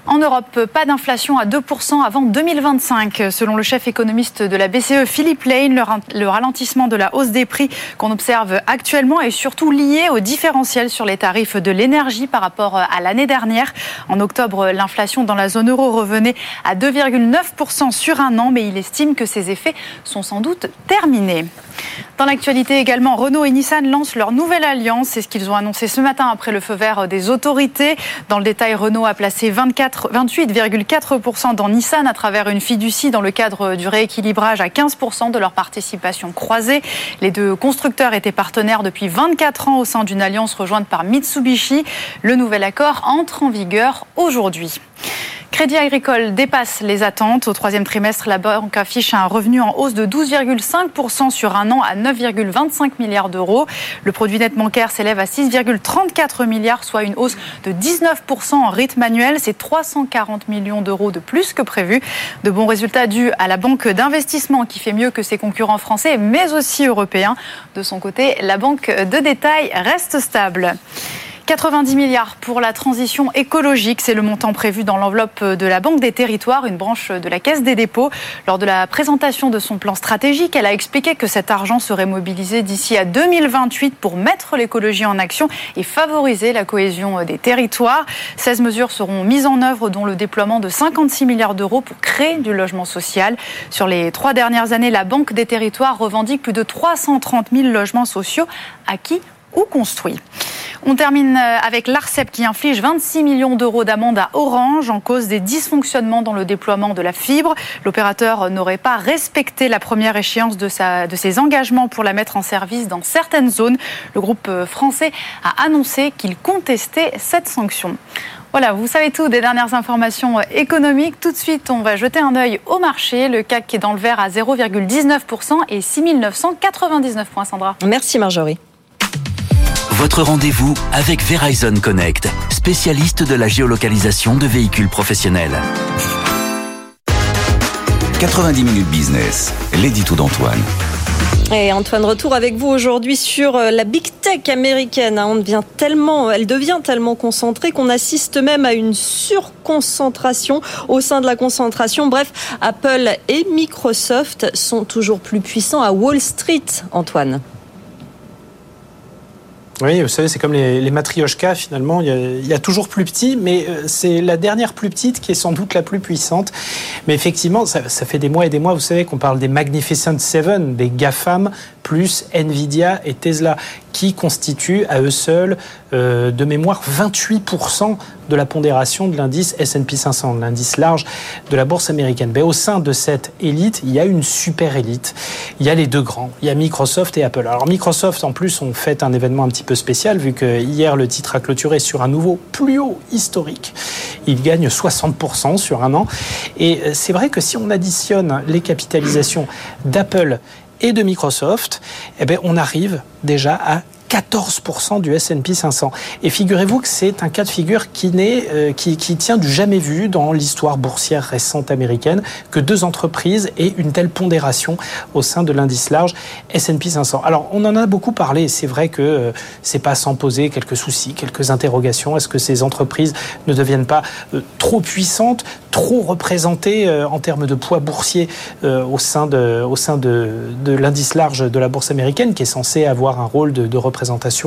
En Europe, pas d'inflation à 2% avant 2025. Selon le chef économiste de la BCE, Philippe Lane, le ralentissement de la hausse des prix qu'on observe actuellement est surtout lié au différentiel sur les tarifs de l'énergie par rapport à l'année dernière. En octobre, l'inflation dans la zone euro revenait à 2,9% sur un an, mais il estime que ces effets sont sans doute terminés. Dans l'actualité également, Renault et Nissan lancent leur nouvelle alliance. C'est ce qu'ils ont annoncé ce matin après le feu vert des autorités. Dans le détail, Renault a placé 28,4% dans Nissan à travers une fiducie dans le cadre du rééquilibrage à 15% de leur participation croisée. Les deux constructeurs étaient partenaires depuis 24 ans au sein d'une alliance rejointe par Mitsubishi. Le nouvel accord entre en vigueur aujourd'hui. Crédit Agricole dépasse les attentes. Au troisième trimestre, la banque affiche un revenu en hausse de 12,5% sur un an à 9,25 milliards d'euros. Le produit net bancaire s'élève à 6,34 milliards, soit une hausse de 19% en rythme annuel. C'est 340 millions d'euros de plus que prévu. De bons résultats dus à la banque d'investissement qui fait mieux que ses concurrents français, mais aussi européens. De son côté, la banque de détail reste stable. 90 milliards pour la transition écologique, c'est le montant prévu dans l'enveloppe de la Banque des Territoires, une branche de la Caisse des dépôts. Lors de la présentation de son plan stratégique, elle a expliqué que cet argent serait mobilisé d'ici à 2028 pour mettre l'écologie en action et favoriser la cohésion des territoires. 16 mesures seront mises en œuvre, dont le déploiement de 56 milliards d'euros pour créer du logement social. Sur les trois dernières années, la Banque des Territoires revendique plus de 330 000 logements sociaux acquis ou construits. On termine euh, avec l'ARCEP qui inflige 26 millions d'euros d'amende à Orange en cause des dysfonctionnements dans le déploiement de la fibre. L'opérateur n'aurait pas respecté la première échéance de ses engagements pour la mettre en service dans certaines zones. Le groupe euh, français a annoncé qu'il contestait cette sanction. Voilà, vous savez tout des dernières informations euh, économiques. Tout de suite, on va jeter un œil au marché. Le CAC qui est dans le vert à 0,19% et 6999 points, Sandra. Merci Marjorie. Votre rendez-vous avec Verizon Connect, spécialiste de la géolocalisation de véhicules professionnels. 90 minutes business, l'édito d'Antoine. Et Antoine, retour avec vous aujourd'hui sur euh, la big tech américaine. On devient tellement, elle devient tellement concentrée qu'on assiste même à une surconcentration au sein de la concentration. Bref, Apple et Microsoft sont toujours plus puissants à Wall Street, Antoine. Oui, vous savez, c'est comme les, les matrioshkas, finalement. Il y, a, toujours plus petit, mais euh, c'est la dernière plus petite qui est sans doute la plus puissante. Mais effectivement, ça, ça fait des mois et des mois, vous savez, qu'on parle des Magnificent Seven, des GAFAM, plus Nvidia et Tesla, qui constituent à eux seuls, euh, de mémoire, 28% de la pondération de l'indice S&P 500, l'indice large de la bourse américaine. Mais au sein de cette élite, il y a une super élite. Il y a les deux grands. Il y a Microsoft et Apple. Alors Microsoft, en plus, ont fait un événement un petit peu spécial, vu que hier, le titre a clôturé sur un nouveau plus haut historique. Il gagne 60% sur un an. Et euh, c'est vrai que si on additionne les capitalisations d'Apple et de Microsoft, eh bien, on arrive déjà à 14% du S&P 500. Et figurez-vous que c'est un cas de figure qui, naît, euh, qui, qui, tient du jamais vu dans l'histoire boursière récente américaine, que deux entreprises aient une telle pondération au sein de l'indice large S&P 500. Alors, on en a beaucoup parlé. C'est vrai que euh, c'est pas sans poser quelques soucis, quelques interrogations. Est-ce que ces entreprises ne deviennent pas euh, trop puissantes, trop représentées euh, en termes de poids boursier euh, au sein de, au sein de, de l'indice large de la bourse américaine, qui est censé avoir un rôle de, de représentation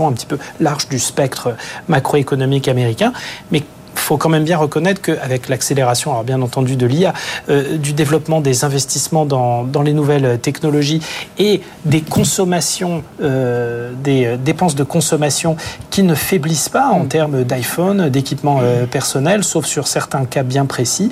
un petit peu large du spectre macroéconomique américain, mais faut quand même bien reconnaître qu'avec l'accélération, alors bien entendu de l'IA, euh, du développement des investissements dans, dans, les nouvelles technologies et des consommations, euh, des dépenses de consommation qui ne faiblissent pas en termes d'iPhone, d'équipements euh, personnels, sauf sur certains cas bien précis,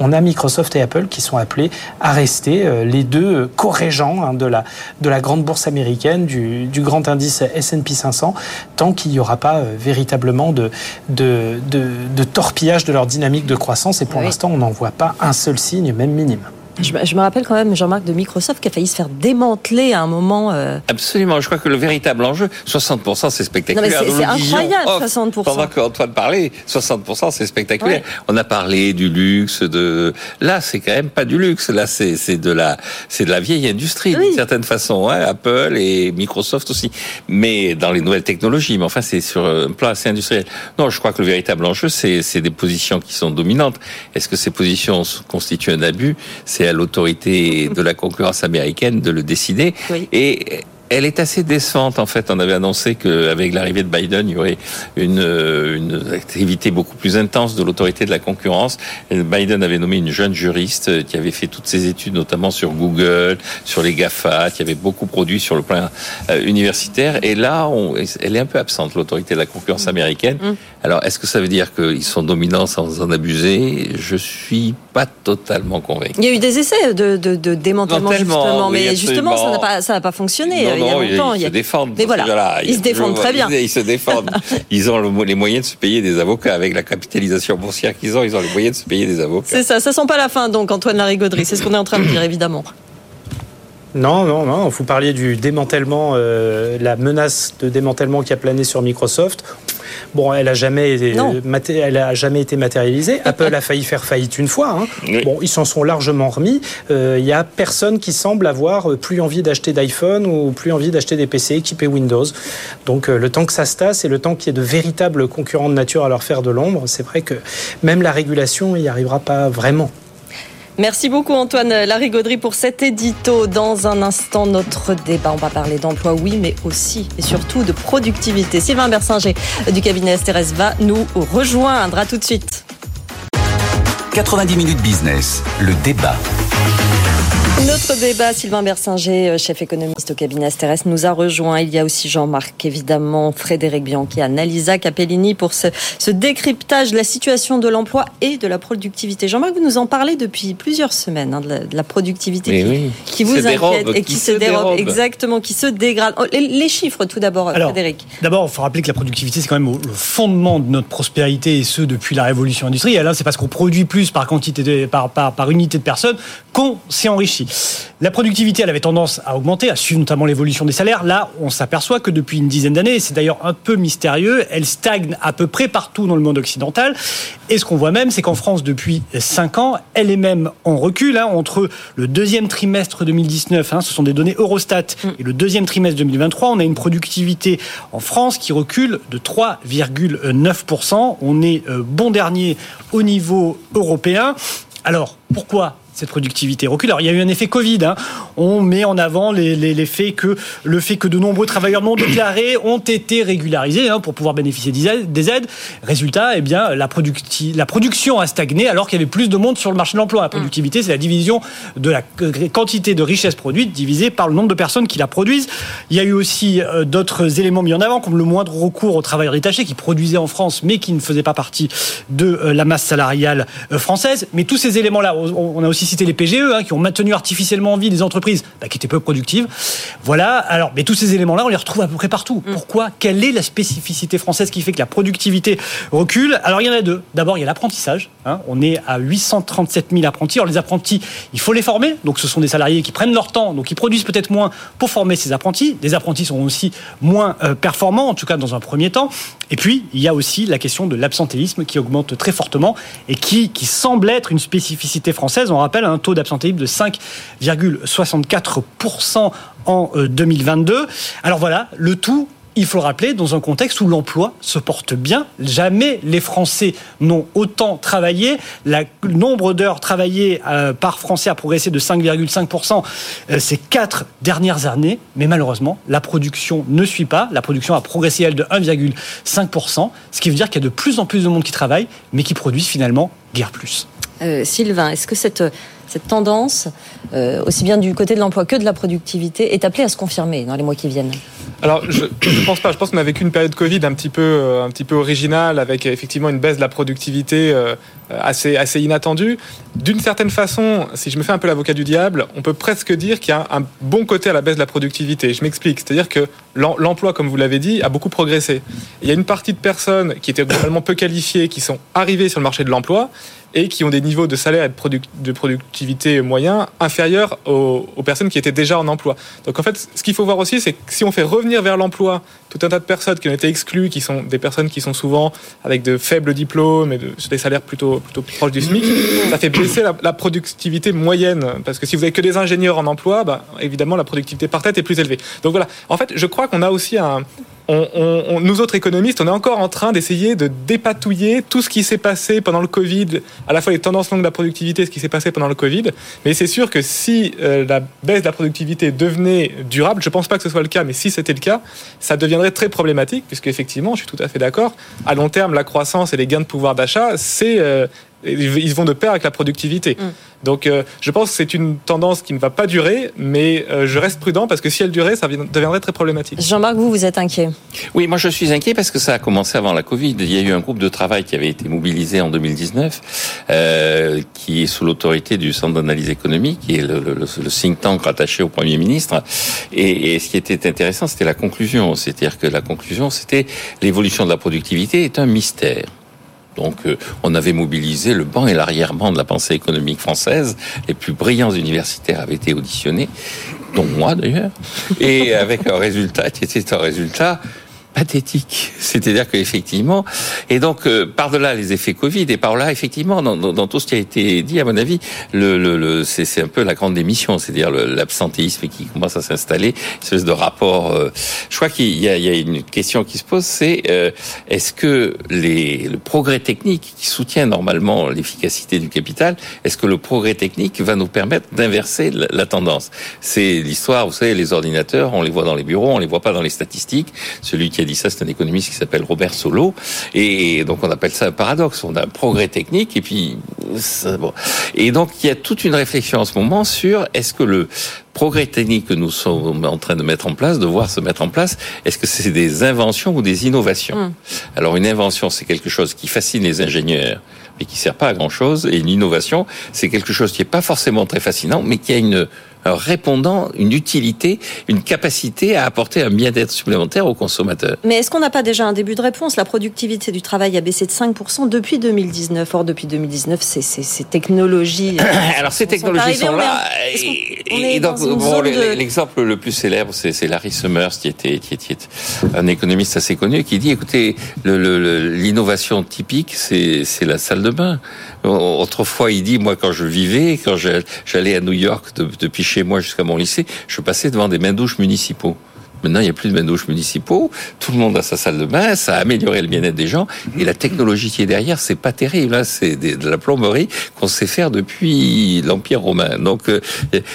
on a Microsoft et Apple qui sont appelés à rester euh, les deux co-régents hein, de, la, de la grande bourse américaine, du, du grand indice S&P 500, tant qu'il n'y aura pas euh, véritablement de, de, de, de torpillage de leur dynamique de croissance. Et pour l'instant, on n'en voit pas un seul signe, même minime. Je, me rappelle quand même, Jean-Marc, de Microsoft qui a failli se faire démanteler à un moment. Euh... Absolument. Je crois que le véritable enjeu, 60%, c'est spectaculaire. C'est incroyable, 60%. Pendant qu'Antoine parlait, 60%, c'est spectaculaire. Ouais. On a parlé du luxe, de. Là, c'est quand même pas du luxe. Là, c'est de la, c'est de la vieille industrie oui. d'une certaine façon. Hein, Apple et Microsoft aussi, mais dans les nouvelles technologies. Mais enfin, c'est sur un plan assez industriel. Non, je crois que le véritable enjeu, c'est des positions qui sont dominantes. Est-ce que ces positions constituent un abus? C'est à l'autorité de la concurrence américaine de le décider. Oui. Et elle est assez décevante en fait. On avait annoncé qu'avec l'arrivée de Biden, il y aurait une, une activité beaucoup plus intense de l'autorité de la concurrence. Biden avait nommé une jeune juriste qui avait fait toutes ses études, notamment sur Google, sur les GAFA, qui avait beaucoup produit sur le plan euh, universitaire. Et là, on, elle est un peu absente, l'autorité de la concurrence américaine. Mm. Alors, est-ce que ça veut dire qu'ils sont dominants sans en abuser? Je suis pas totalement convaincu. Il y a eu des essais de, de, de démantèlement, justement, oui, mais absolument. justement, ça n'a pas, ça n'a pas fonctionné. Non, il y a non, longtemps. Ils, il y a... se défendent. Mais voilà, là, ils se défendent très bien. Ils, ils se défendent. ils ont le, les moyens de se payer des avocats. Avec la capitalisation boursière qu'ils ont, ils ont les moyens de se payer des avocats. C'est ça, ça sent pas la fin, donc, Antoine Larigauderie. C'est ce qu'on est en train de dire, évidemment. Non, non, non. Vous parliez du démantèlement, euh, la menace de démantèlement qui a plané sur Microsoft. Bon, elle a jamais, été, elle a jamais été matérialisée. Apple a failli faire faillite une fois. Hein. Oui. Bon, ils s'en sont largement remis. Il euh, y a personne qui semble avoir plus envie d'acheter d'iPhone ou plus envie d'acheter des PC équipés Windows. Donc, euh, le temps que ça se tasse et le temps qu'il y ait de véritables concurrents de nature à leur faire de l'ombre, c'est vrai que même la régulation n'y arrivera pas vraiment. Merci beaucoup Antoine Larigauderie pour cet édito. Dans un instant, notre débat, on va parler d'emploi, oui, mais aussi et surtout de productivité. Sylvain Bersinger du cabinet STRS va nous rejoindre. Tout de suite. 90 minutes business, le débat. Notre débat, Sylvain Bersinger, chef économiste au cabinet Asteres, nous a rejoint. Il y a aussi Jean-Marc, évidemment, Frédéric Bianchi, Annalisa Capellini pour ce, ce décryptage de la situation de l'emploi et de la productivité. Jean-Marc, vous nous en parlez depuis plusieurs semaines, hein, de, la, de, la, productivité qui, oui, qui, qui vous inquiète dérobe, et qui qui, se se dérobe. dérobe. Exactement, qui se dégrade. Oh, les, les, chiffres tout d'abord, Frédéric. D'abord, il faut rappeler que la productivité, c'est quand même le fondement de notre prospérité et ce depuis la révolution industrielle. Hein, c'est parce qu'on produit plus par quantité de, par, par, par unité de personnes qu'on s'est enrichi. La productivité, elle avait tendance à augmenter, à suivre notamment l'évolution des salaires. Là, on s'aperçoit que depuis une dizaine d'années, et c'est d'ailleurs un peu mystérieux, elle stagne à peu près partout dans le monde occidental. Et ce qu'on voit même, c'est qu'en France, depuis 5 ans, elle est même en recul. Hein, entre le deuxième trimestre 2019, hein, ce sont des données Eurostat, Mm. et le deuxième trimestre 2023, on a une productivité en France qui recule de 3,9%. On est euh, bon dernier au niveau européen. Alors, pourquoi cette productivité recule. Alors il y a eu un effet Covid. Hein. On met en avant les, les, les, faits que le fait que de nombreux travailleurs non déclarés ont été régularisés hein, pour pouvoir bénéficier des aides. Résultat, eh bien la, producti la production a stagné alors qu'il y avait plus de monde sur le marché de l'emploi. La productivité, c'est la division de la quantité de richesse produite divisée par le nombre de personnes qui la produisent. Il y a eu aussi euh, d'autres éléments mis en avant, comme le moindre recours aux travailleurs détachés qui produisaient en France mais qui ne faisaient pas partie de euh, la masse salariale euh, française. Mais tous ces éléments-là, on, on a aussi cité les PGE hein, qui ont maintenu artificiellement en vie des entreprises bah, qui étaient peu productives. Voilà. Alors, mais tous ces éléments-là, on les retrouve à peu près partout. Mmh. Pourquoi? Quelle est la spécificité française qui fait que la productivité recule? Alors, il y en a deux. D'abord, il y a l'apprentissage. Hein. On est à 837 000 apprentis. Alors, les apprentis, il faut les former. Donc, ce sont des salariés qui prennent leur temps, donc qui produisent peut-être moins pour former ces apprentis. Des apprentis sont aussi moins euh, performants, en tout cas dans un premier temps. Et puis, il y a aussi la question de l'absentéisme qui augmente très fortement et qui, qui semble être une spécificité française. On rappelle un taux d'absentéisme de 5,64% en 2022. Alors voilà, le tout il faut le rappeler, dans un contexte où l'emploi se porte bien. Jamais les Français n'ont autant travaillé. le nombre d'heures travaillées euh, par Français a progressé de 5,5% euh, ces quatre dernières années. Mais malheureusement, la production ne suit pas. La production a progressé, elle, de 1,5%. Ce qui veut dire qu'il y a de plus en plus de monde qui travaille, mais qui produisent finalement guère plus. Euh, Sylvain, est-ce que cette tendance, aussi bien du côté de l'emploi que de la productivité, est appelée à se confirmer dans les mois qui viennent? Alors, je ne pense pas. Je pense qu'on a vécu une période Covid un petit peu, euh, un petit peu originale, avec effectivement une baisse de la productivité euh, assez, assez inattendue. D'une certaine façon, si je me fais un peu l'avocat du diable, on peut presque dire qu'il y a un bon côté à la baisse de la productivité. Je m'explique. C'est-à-dire que l'emploi, comme vous l'avez dit, a beaucoup progressé. Il y a une partie de personnes qui étaient globalement peu qualifiées, qui sont arrivées sur le marché de l'emploi et qui ont des niveaux de salaire et de, productivité moyens inférieurs aux, personnes qui étaient déjà en emploi. Donc en fait, ce qu'il faut voir aussi, c'est que si on fait revenir vers l'emploi tout un tas de personnes qui ont été exclues, qui sont des personnes qui sont souvent avec de faibles diplômes et de, des salaires plutôt, plutôt proches du SMIC, ça fait baisser la, productivité moyenne. Parce que si vous avez que des ingénieurs en emploi, bah, évidemment, la productivité par tête est plus élevée. Donc voilà, en fait, je crois qu'on a aussi un, on, nous autres économistes, on est encore en train d'essayer de dépatouiller tout ce qui s'est passé pendant le Covid, à la fois les tendances longues de la productivité, ce qui s'est passé pendant le Covid. Mais c'est sûr que si euh, la baisse de la productivité devenait durable, je ne pense pas que ce soit le cas, mais si c'était le cas, ça deviendrait très problématique, puisque effectivement, je suis tout à fait d'accord, à long terme, la croissance et les gains de pouvoir d'achat, c'est euh, ils vont de pair avec la productivité. Mm. Donc euh, je pense que c'est une tendance qui ne va pas durer, mais euh, je reste prudent parce que si elle durait, ça deviendrait très problématique. Jean-Marc, vous, vous êtes inquiet Oui, moi je suis inquiet parce que ça a commencé avant la Covid. Il y a eu un groupe de travail qui avait été mobilisé en 2019, euh, qui est sous l'autorité du Centre d'analyse économique, qui est le, le, think tank rattaché au Premier ministre. Et, et ce qui était intéressant, c'était la conclusion. C'est-à-dire que la conclusion, c'était l'évolution de la productivité est un mystère. Donc, euh, on avait mobilisé le banc et l'arrière-banc de la pensée économique française. Les plus brillants universitaires avaient été auditionnés, dont moi d'ailleurs, et avec un résultat qui était un résultat pathétique. C'est-à-dire qu'effectivement, et donc euh, par-delà les effets Covid et par-là, effectivement, dans, dans, tout ce qui a été dit, à mon avis, le, le, le c'est un peu la grande démission, c'est-à-dire l'absentéisme qui commence à s'installer, espèce de rapport. Euh, je crois qu'il y, y, a une question qui se pose, c'est euh, est-ce que les, le progrès technique qui soutient normalement l'efficacité du capital, est-ce que le progrès technique va nous permettre d'inverser la, la, tendance? C'est l'histoire, vous savez, les ordinateurs, on les voit dans les bureaux, on les voit pas dans les statistiques. Celui qui a dit ça, c'est un économiste qui s'appelle Robert Solo. Et donc on appelle ça un paradoxe. On a un progrès technique et puis bon. Et donc il y a toute une réflexion en ce moment sur est-ce que le progrès technique que nous sommes en train de mettre en place, de voir se mettre en place, est-ce que c'est des inventions ou des innovations hum. Alors une invention, c'est quelque chose qui fascine les ingénieurs mais qui sert pas à grand chose. Et une innovation, c'est quelque chose qui est pas forcément très fascinant, mais qui a une répondant une utilité, une capacité à apporter un bien-être supplémentaire aux consommateurs. Mais est-ce qu'on n'a pas déjà un début de réponse? La productivité du travail a baissé de 5% depuis 2019. Or, depuis 2019, ces, ces, technologies... Alors, ces technologies sont, là. et, donc, l'exemple le plus célèbre, c'est Larry Summers, qui était, qui était un économiste assez connu, qui dit, écoutez, l'innovation typique, c'est la salle de bain. Autrefois, il dit, moi, quand je vivais, quand j'allais à New York depuis chez moi jusqu'à mon lycée, je passais devant des mains-douches municipaux. Maintenant, il n'y a plus de bains-douches municipaux. Tout le monde a sa salle de bain. Ça a amélioré le bien-être des gens. Et la technologie qui est derrière, c'est pas terrible. Là, c'est de la plomberie qu'on sait faire depuis l'Empire romain. Donc, euh,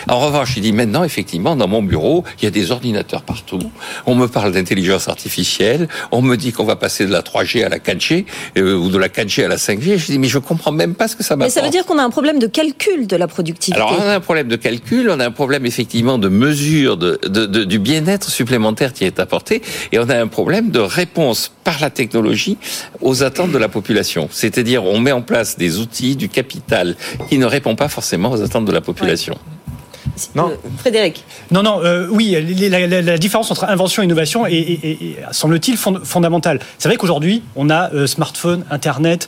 en revanche, il dit maintenant, effectivement, dans mon bureau, il y a des ordinateurs partout. On me parle d'intelligence artificielle. On me dit qu'on va passer de la 3G à la 4G euh, ou de la 4G à la 5G. Je dis, mais je comprends même pas ce que ça m'apporte. Mais ça veut dire qu'on a un problème de calcul de la productivité. Alors, on a un problème de calcul. On a un problème, effectivement, de mesure de, de, de du bien-être supplémentaire qui est apporté et on a un problème de réponse par la technologie aux attentes de la population. C'est-à-dire on met en place des outils, du capital qui ne répond pas forcément aux attentes de la population. Non. Euh, Frédéric. Non, non, euh, oui, la, différence entre invention et innovation est, semble-t-il, fondamentale. C'est vrai qu'aujourd'hui, on a euh, smartphone, Internet,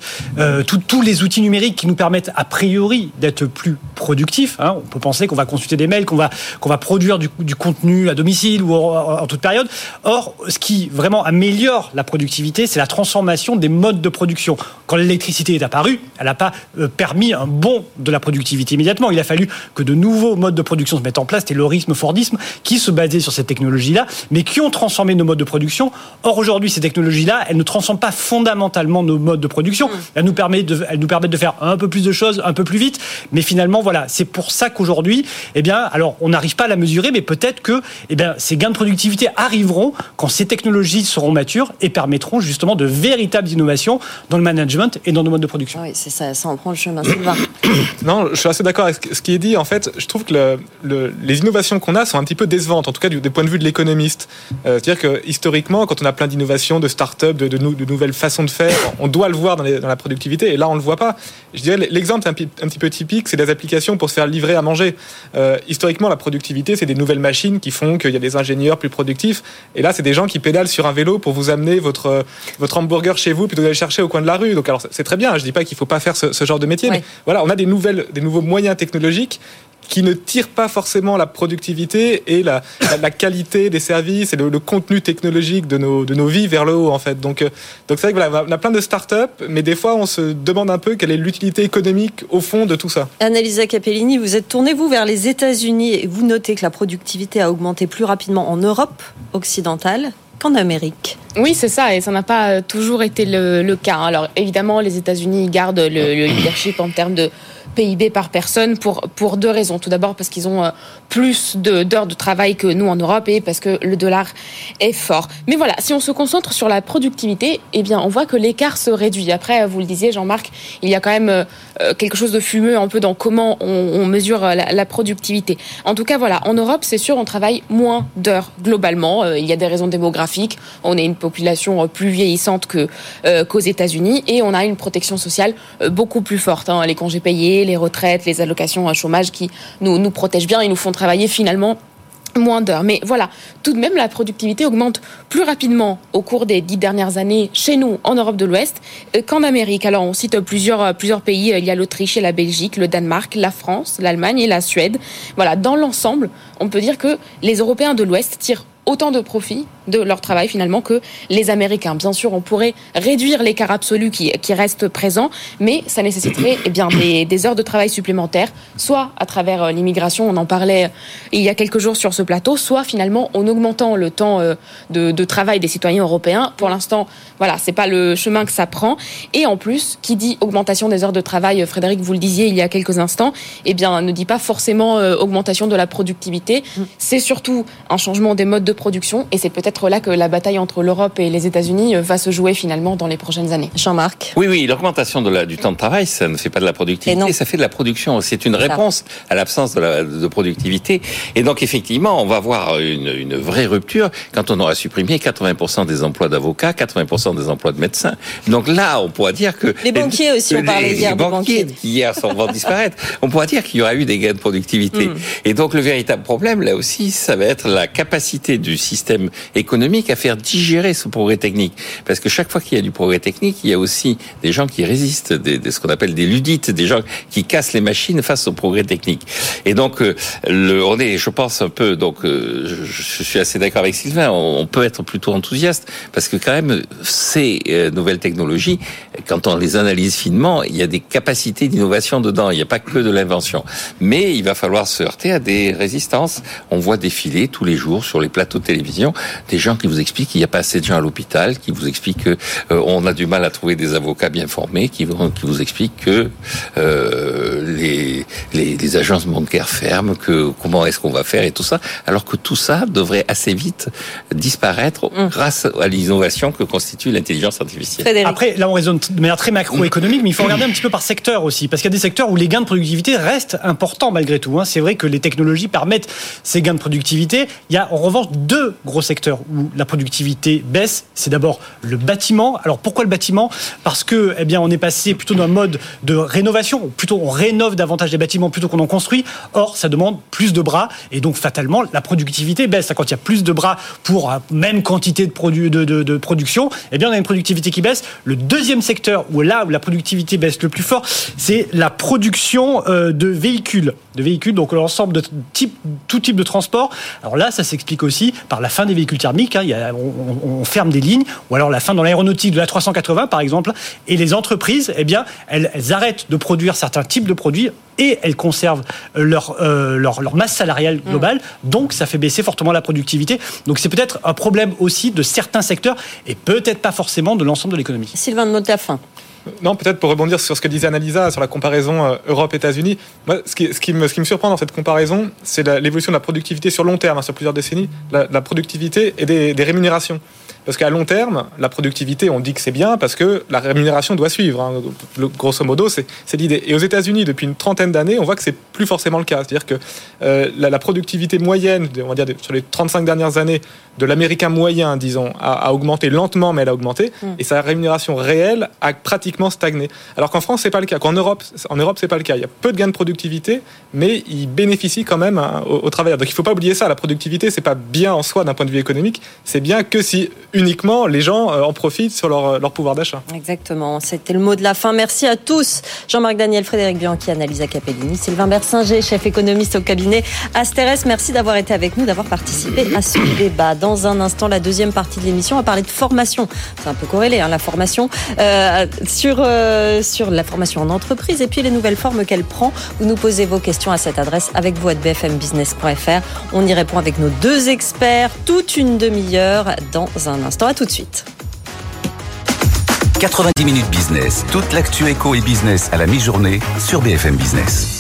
tous les outils numériques qui nous permettent a priori d'être plus productifs. Hein. On peut penser qu'on va consulter des mails, qu'on va, qu'on va produire du, contenu à domicile ou en, toute période. Or, ce qui vraiment améliore la productivité, c'est la transformation des modes de production. Quand l'électricité est apparue, elle n'a pas permis un bond de la productivité immédiatement. Il a fallu que de nouveaux modes de production production se mettent en place, c'était l'orisme, Fordisme, qui se basaient sur cette technologie-là, mais qui ont transformé nos modes de production. Or, aujourd'hui, ces technologies-là, elles ne transforment pas fondamentalement nos modes de production. Mmh. Elles, nous permettent de, elles nous permettent de faire un peu plus de choses, un peu plus vite, mais finalement, voilà, c'est pour ça qu'aujourd'hui, eh bien, alors, on n'arrive pas à la mesurer, mais peut-être que eh bien, ces gains de productivité arriveront quand ces technologies seront matures et permettront justement de véritables innovations dans le management et dans nos modes de production. Oui, c'est ça, ça en prend le chemin. non, je suis assez d'accord avec ce qui est dit. En fait, je trouve que le, les innovations qu'on a sont un petit peu décevantes, en tout cas du, point de vue de l'économiste. Euh, c'est-à-dire que historiquement, quand on a plein d'innovations, de start-up, de, de, nouvelles façons de faire, on doit le voir dans, dans, la productivité, et là, on le voit pas. Je dirais l'exemple un, un, petit peu typique, c'est des applications pour se faire livrer à manger. Euh, historiquement, la productivité, c'est des nouvelles machines qui font qu'il y a des ingénieurs plus productifs, et là, c'est des gens qui pédalent sur un vélo pour vous amener votre, votre hamburger chez vous plutôt que d'aller chercher au coin de la rue. Donc, alors, c'est très bien. Je dis pas qu'il faut pas faire ce, genre de métier, mais voilà, on a des nouvelles, des nouveaux moyens technologiques qui ne tirent pas forcément la productivité et la, la qualité des services et le, contenu technologique de nos, de nos vies vers le haut en fait. Donc euh, donc c'est vrai que voilà, on a plein de startups, mais des fois on se demande un peu quelle est l'utilité économique au fond de tout ça. Annalisa Capellini, vous êtes tournée vous vers les États-Unis et vous notez que la productivité a augmenté plus rapidement en Europe occidentale qu'en Amérique. Oui, c'est ça, et ça n'a pas toujours été le, cas. Alors évidemment, les États-Unis gardent le leadership en termes de PIB par personne pour, pour deux raisons. Tout d'abord parce qu'ils ont euh, plus d'heures de, travail que nous en Europe et parce que le dollar est fort. Mais voilà, si on se concentre sur la productivité, eh bien, on voit que l'écart se réduit. Après, vous le disiez, Jean-Marc, il y a quand même euh, euh, quelque chose de fumeux un peu dans comment on, mesure la, productivité. En tout cas, voilà, en Europe, c'est sûr, on travaille moins d'heures globalement. il y a des raisons démographiques. On est une population plus vieillissante que qu'aux États-Unis et on a une protection sociale beaucoup plus forte. Hein. les congés payés, les retraites, les allocations à chômage qui nous, protègent bien et nous font travailler finalement moins d'heures. Mais voilà, tout de même, la productivité augmente plus rapidement au cours des dix dernières années chez nous, en Europe de l'Ouest, euh, qu'en Amérique. Alors, on cite plusieurs, euh, plusieurs pays. Il y a l'Autriche et la Belgique, le Danemark, la France, l'Allemagne et la Suède. Voilà, dans l'ensemble, on peut dire que les Européens de l'Ouest tirent autant de profit de leur travail finalement que les Américains. Bien sûr, on pourrait réduire l'écart absolu qui, qui, reste présent, mais ça nécessiterait eh bien, des, heures de travail supplémentaires, soit à travers euh, l'immigration, on en parlait euh, il y a quelques jours sur ce plateau, soit finalement en augmentant le temps euh, de, de travail des citoyens européens. Pour l'instant, voilà, c'est pas le chemin que ça prend. Et en plus, qui dit augmentation des heures de travail, Frédéric, vous le disiez il y a quelques instants, eh bien, ne dit pas forcément augmentation de la productivité. Mm. C'est surtout un changement des modes de production et c'est peut-être là que la bataille entre l'Europe et les États-Unis euh, va se jouer finalement dans les prochaines années. Jean-Marc? Oui, oui, l'augmentation du temps de travail, ça ne fait pas de la productivité, ça fait de la production. C'est une réponse à l'absence de, productivité. Et donc, effectivement, on va voir une, vraie rupture quand on aura supprimé 80% des emplois d'avocats, 80% des emplois de médecins. Donc là, on pourra dire que... Les banquiers aussi, on parlait hier les banquiers. qui hier vont disparaître. On pourra dire qu'il y aura eu des gains de productivité. Hmm. Et donc, le véritable problème, là aussi, ça va être la capacité du système économique à faire digérer ce progrès technique. Parce que chaque fois qu'il y a du progrès technique, il y a aussi des gens qui résistent, des, ce qu'on appelle des ludites, des gens qui cassent les machines face au progrès technique. Et donc, euh, le, on est, je pense, un peu, donc, euh, je, suis assez d'accord avec Sylvain, on, peut être plutôt enthousiaste, parce que quand même, ces euh, nouvelles technologies, quand on les analyse finement, il y a des capacités d'innovation dedans, il n'y a pas que de l'invention. Mais il va falloir se heurter à des résistances. On voit défiler tous les jours sur les plateaux de télévision des gens qui vous expliquent qu'il n'y a pas assez de gens à l'hôpital, qui vous expliquent qu'on euh, a du mal à trouver des avocats bien formés, qui, qui vous expliquent que euh, les, les, les, agences bancaires ferment, que comment est-ce qu'on va faire et tout ça, alors que tout ça devrait assez vite disparaître mmh. grâce à l'innovation que constitue l'intelligence artificielle. Après, là on raisonne de manière très macroéconomique, mais il faut regarder un petit peu par secteur aussi, parce qu'il y a des secteurs où les gains de productivité restent importants malgré tout. Hein. C'est vrai que les technologies permettent ces gains de productivité. Il y a en revanche deux gros secteurs où la productivité baisse, c'est d'abord le bâtiment. Alors pourquoi le bâtiment? Parce que eh bien on est passé plutôt d'un mode de rénovation, plutôt on rénove davantage des bâtiments plutôt qu'on en construit. Or ça demande plus de bras et donc fatalement la productivité baisse. Quand il y a plus de bras pour même quantité de, production, eh bien on a une productivité qui baisse. Le deuxième secteur où là où la productivité baisse le plus fort, c'est la production euh, de véhicules de véhicules, donc l'ensemble de type, tout type de transport. Alors là, ça s'explique aussi par la fin des véhicules thermiques. Hein. Il y a, on, on, ferme des lignes, ou alors la fin dans l'aéronautique de la 380 par exemple. Et les entreprises, eh bien, elles, elles arrêtent de produire certains types de produits et elles conservent leur, euh, leur, leur, masse salariale mm. globale. Donc, ça fait baisser fortement la productivité. Donc, c'est peut-être un problème aussi de certains secteurs et peut-être pas forcément de l'ensemble de l'économie. Sylvain de la fin. Non, peut-être pour rebondir sur ce que disait Annalisa, sur la comparaison euh, Europe-États-Unis. Moi, ce qui, me, surprend dans cette comparaison, c'est l'évolution de la productivité sur long terme, hein, sur plusieurs décennies, la, la productivité et des rémunérations. Parce qu'à long terme, la productivité, on dit que c'est bien parce que la rémunération doit suivre. Hein. Grosso modo, c'est l'idée. Et aux États-Unis, depuis une trentaine d'années, on voit que c'est plus forcément le cas. C'est-à-dire que euh, la, la, productivité moyenne, on va dire sur les 35 dernières années, de l'américain moyen, disons, a, a, augmenté lentement, mais elle a augmenté. Mm. Et sa rémunération réelle a pratiquement stagné. Alors qu'en France, c'est pas le cas. Qu'en Europe, en Europe, c'est pas le cas. Il y a peu de gains de productivité, mais ils bénéficient quand même hein, aux, aux travailleurs. Donc il faut pas oublier ça. La productivité, c'est pas bien en soi d'un point de vue économique. C'est bien que si uniquement les gens euh, en profitent sur leur, euh, leur pouvoir d'achat. Exactement, c'était le mot de la fin. Merci à tous. Jean-Marc Daniel, Frédéric Bianchi, Annalisa Capellini, Sylvain Bersinger, chef économiste au cabinet Asteres. Merci d'avoir été avec nous, d'avoir participé à ce débat. Dans un instant, la deuxième partie de l'émission, on va parler de formation. C'est un peu corrélé, hein, la formation, euh, sur, sur la formation en entreprise et puis les nouvelles formes qu'elle prend. Vous nous posez vos questions à cette adresse avec vous à bfmbusiness.fr. On y répond avec nos deux experts toute une demi-heure dans un instant. À tout de suite. 90 minutes business, toute l'actu éco et business à la mi-journée sur BFM Business.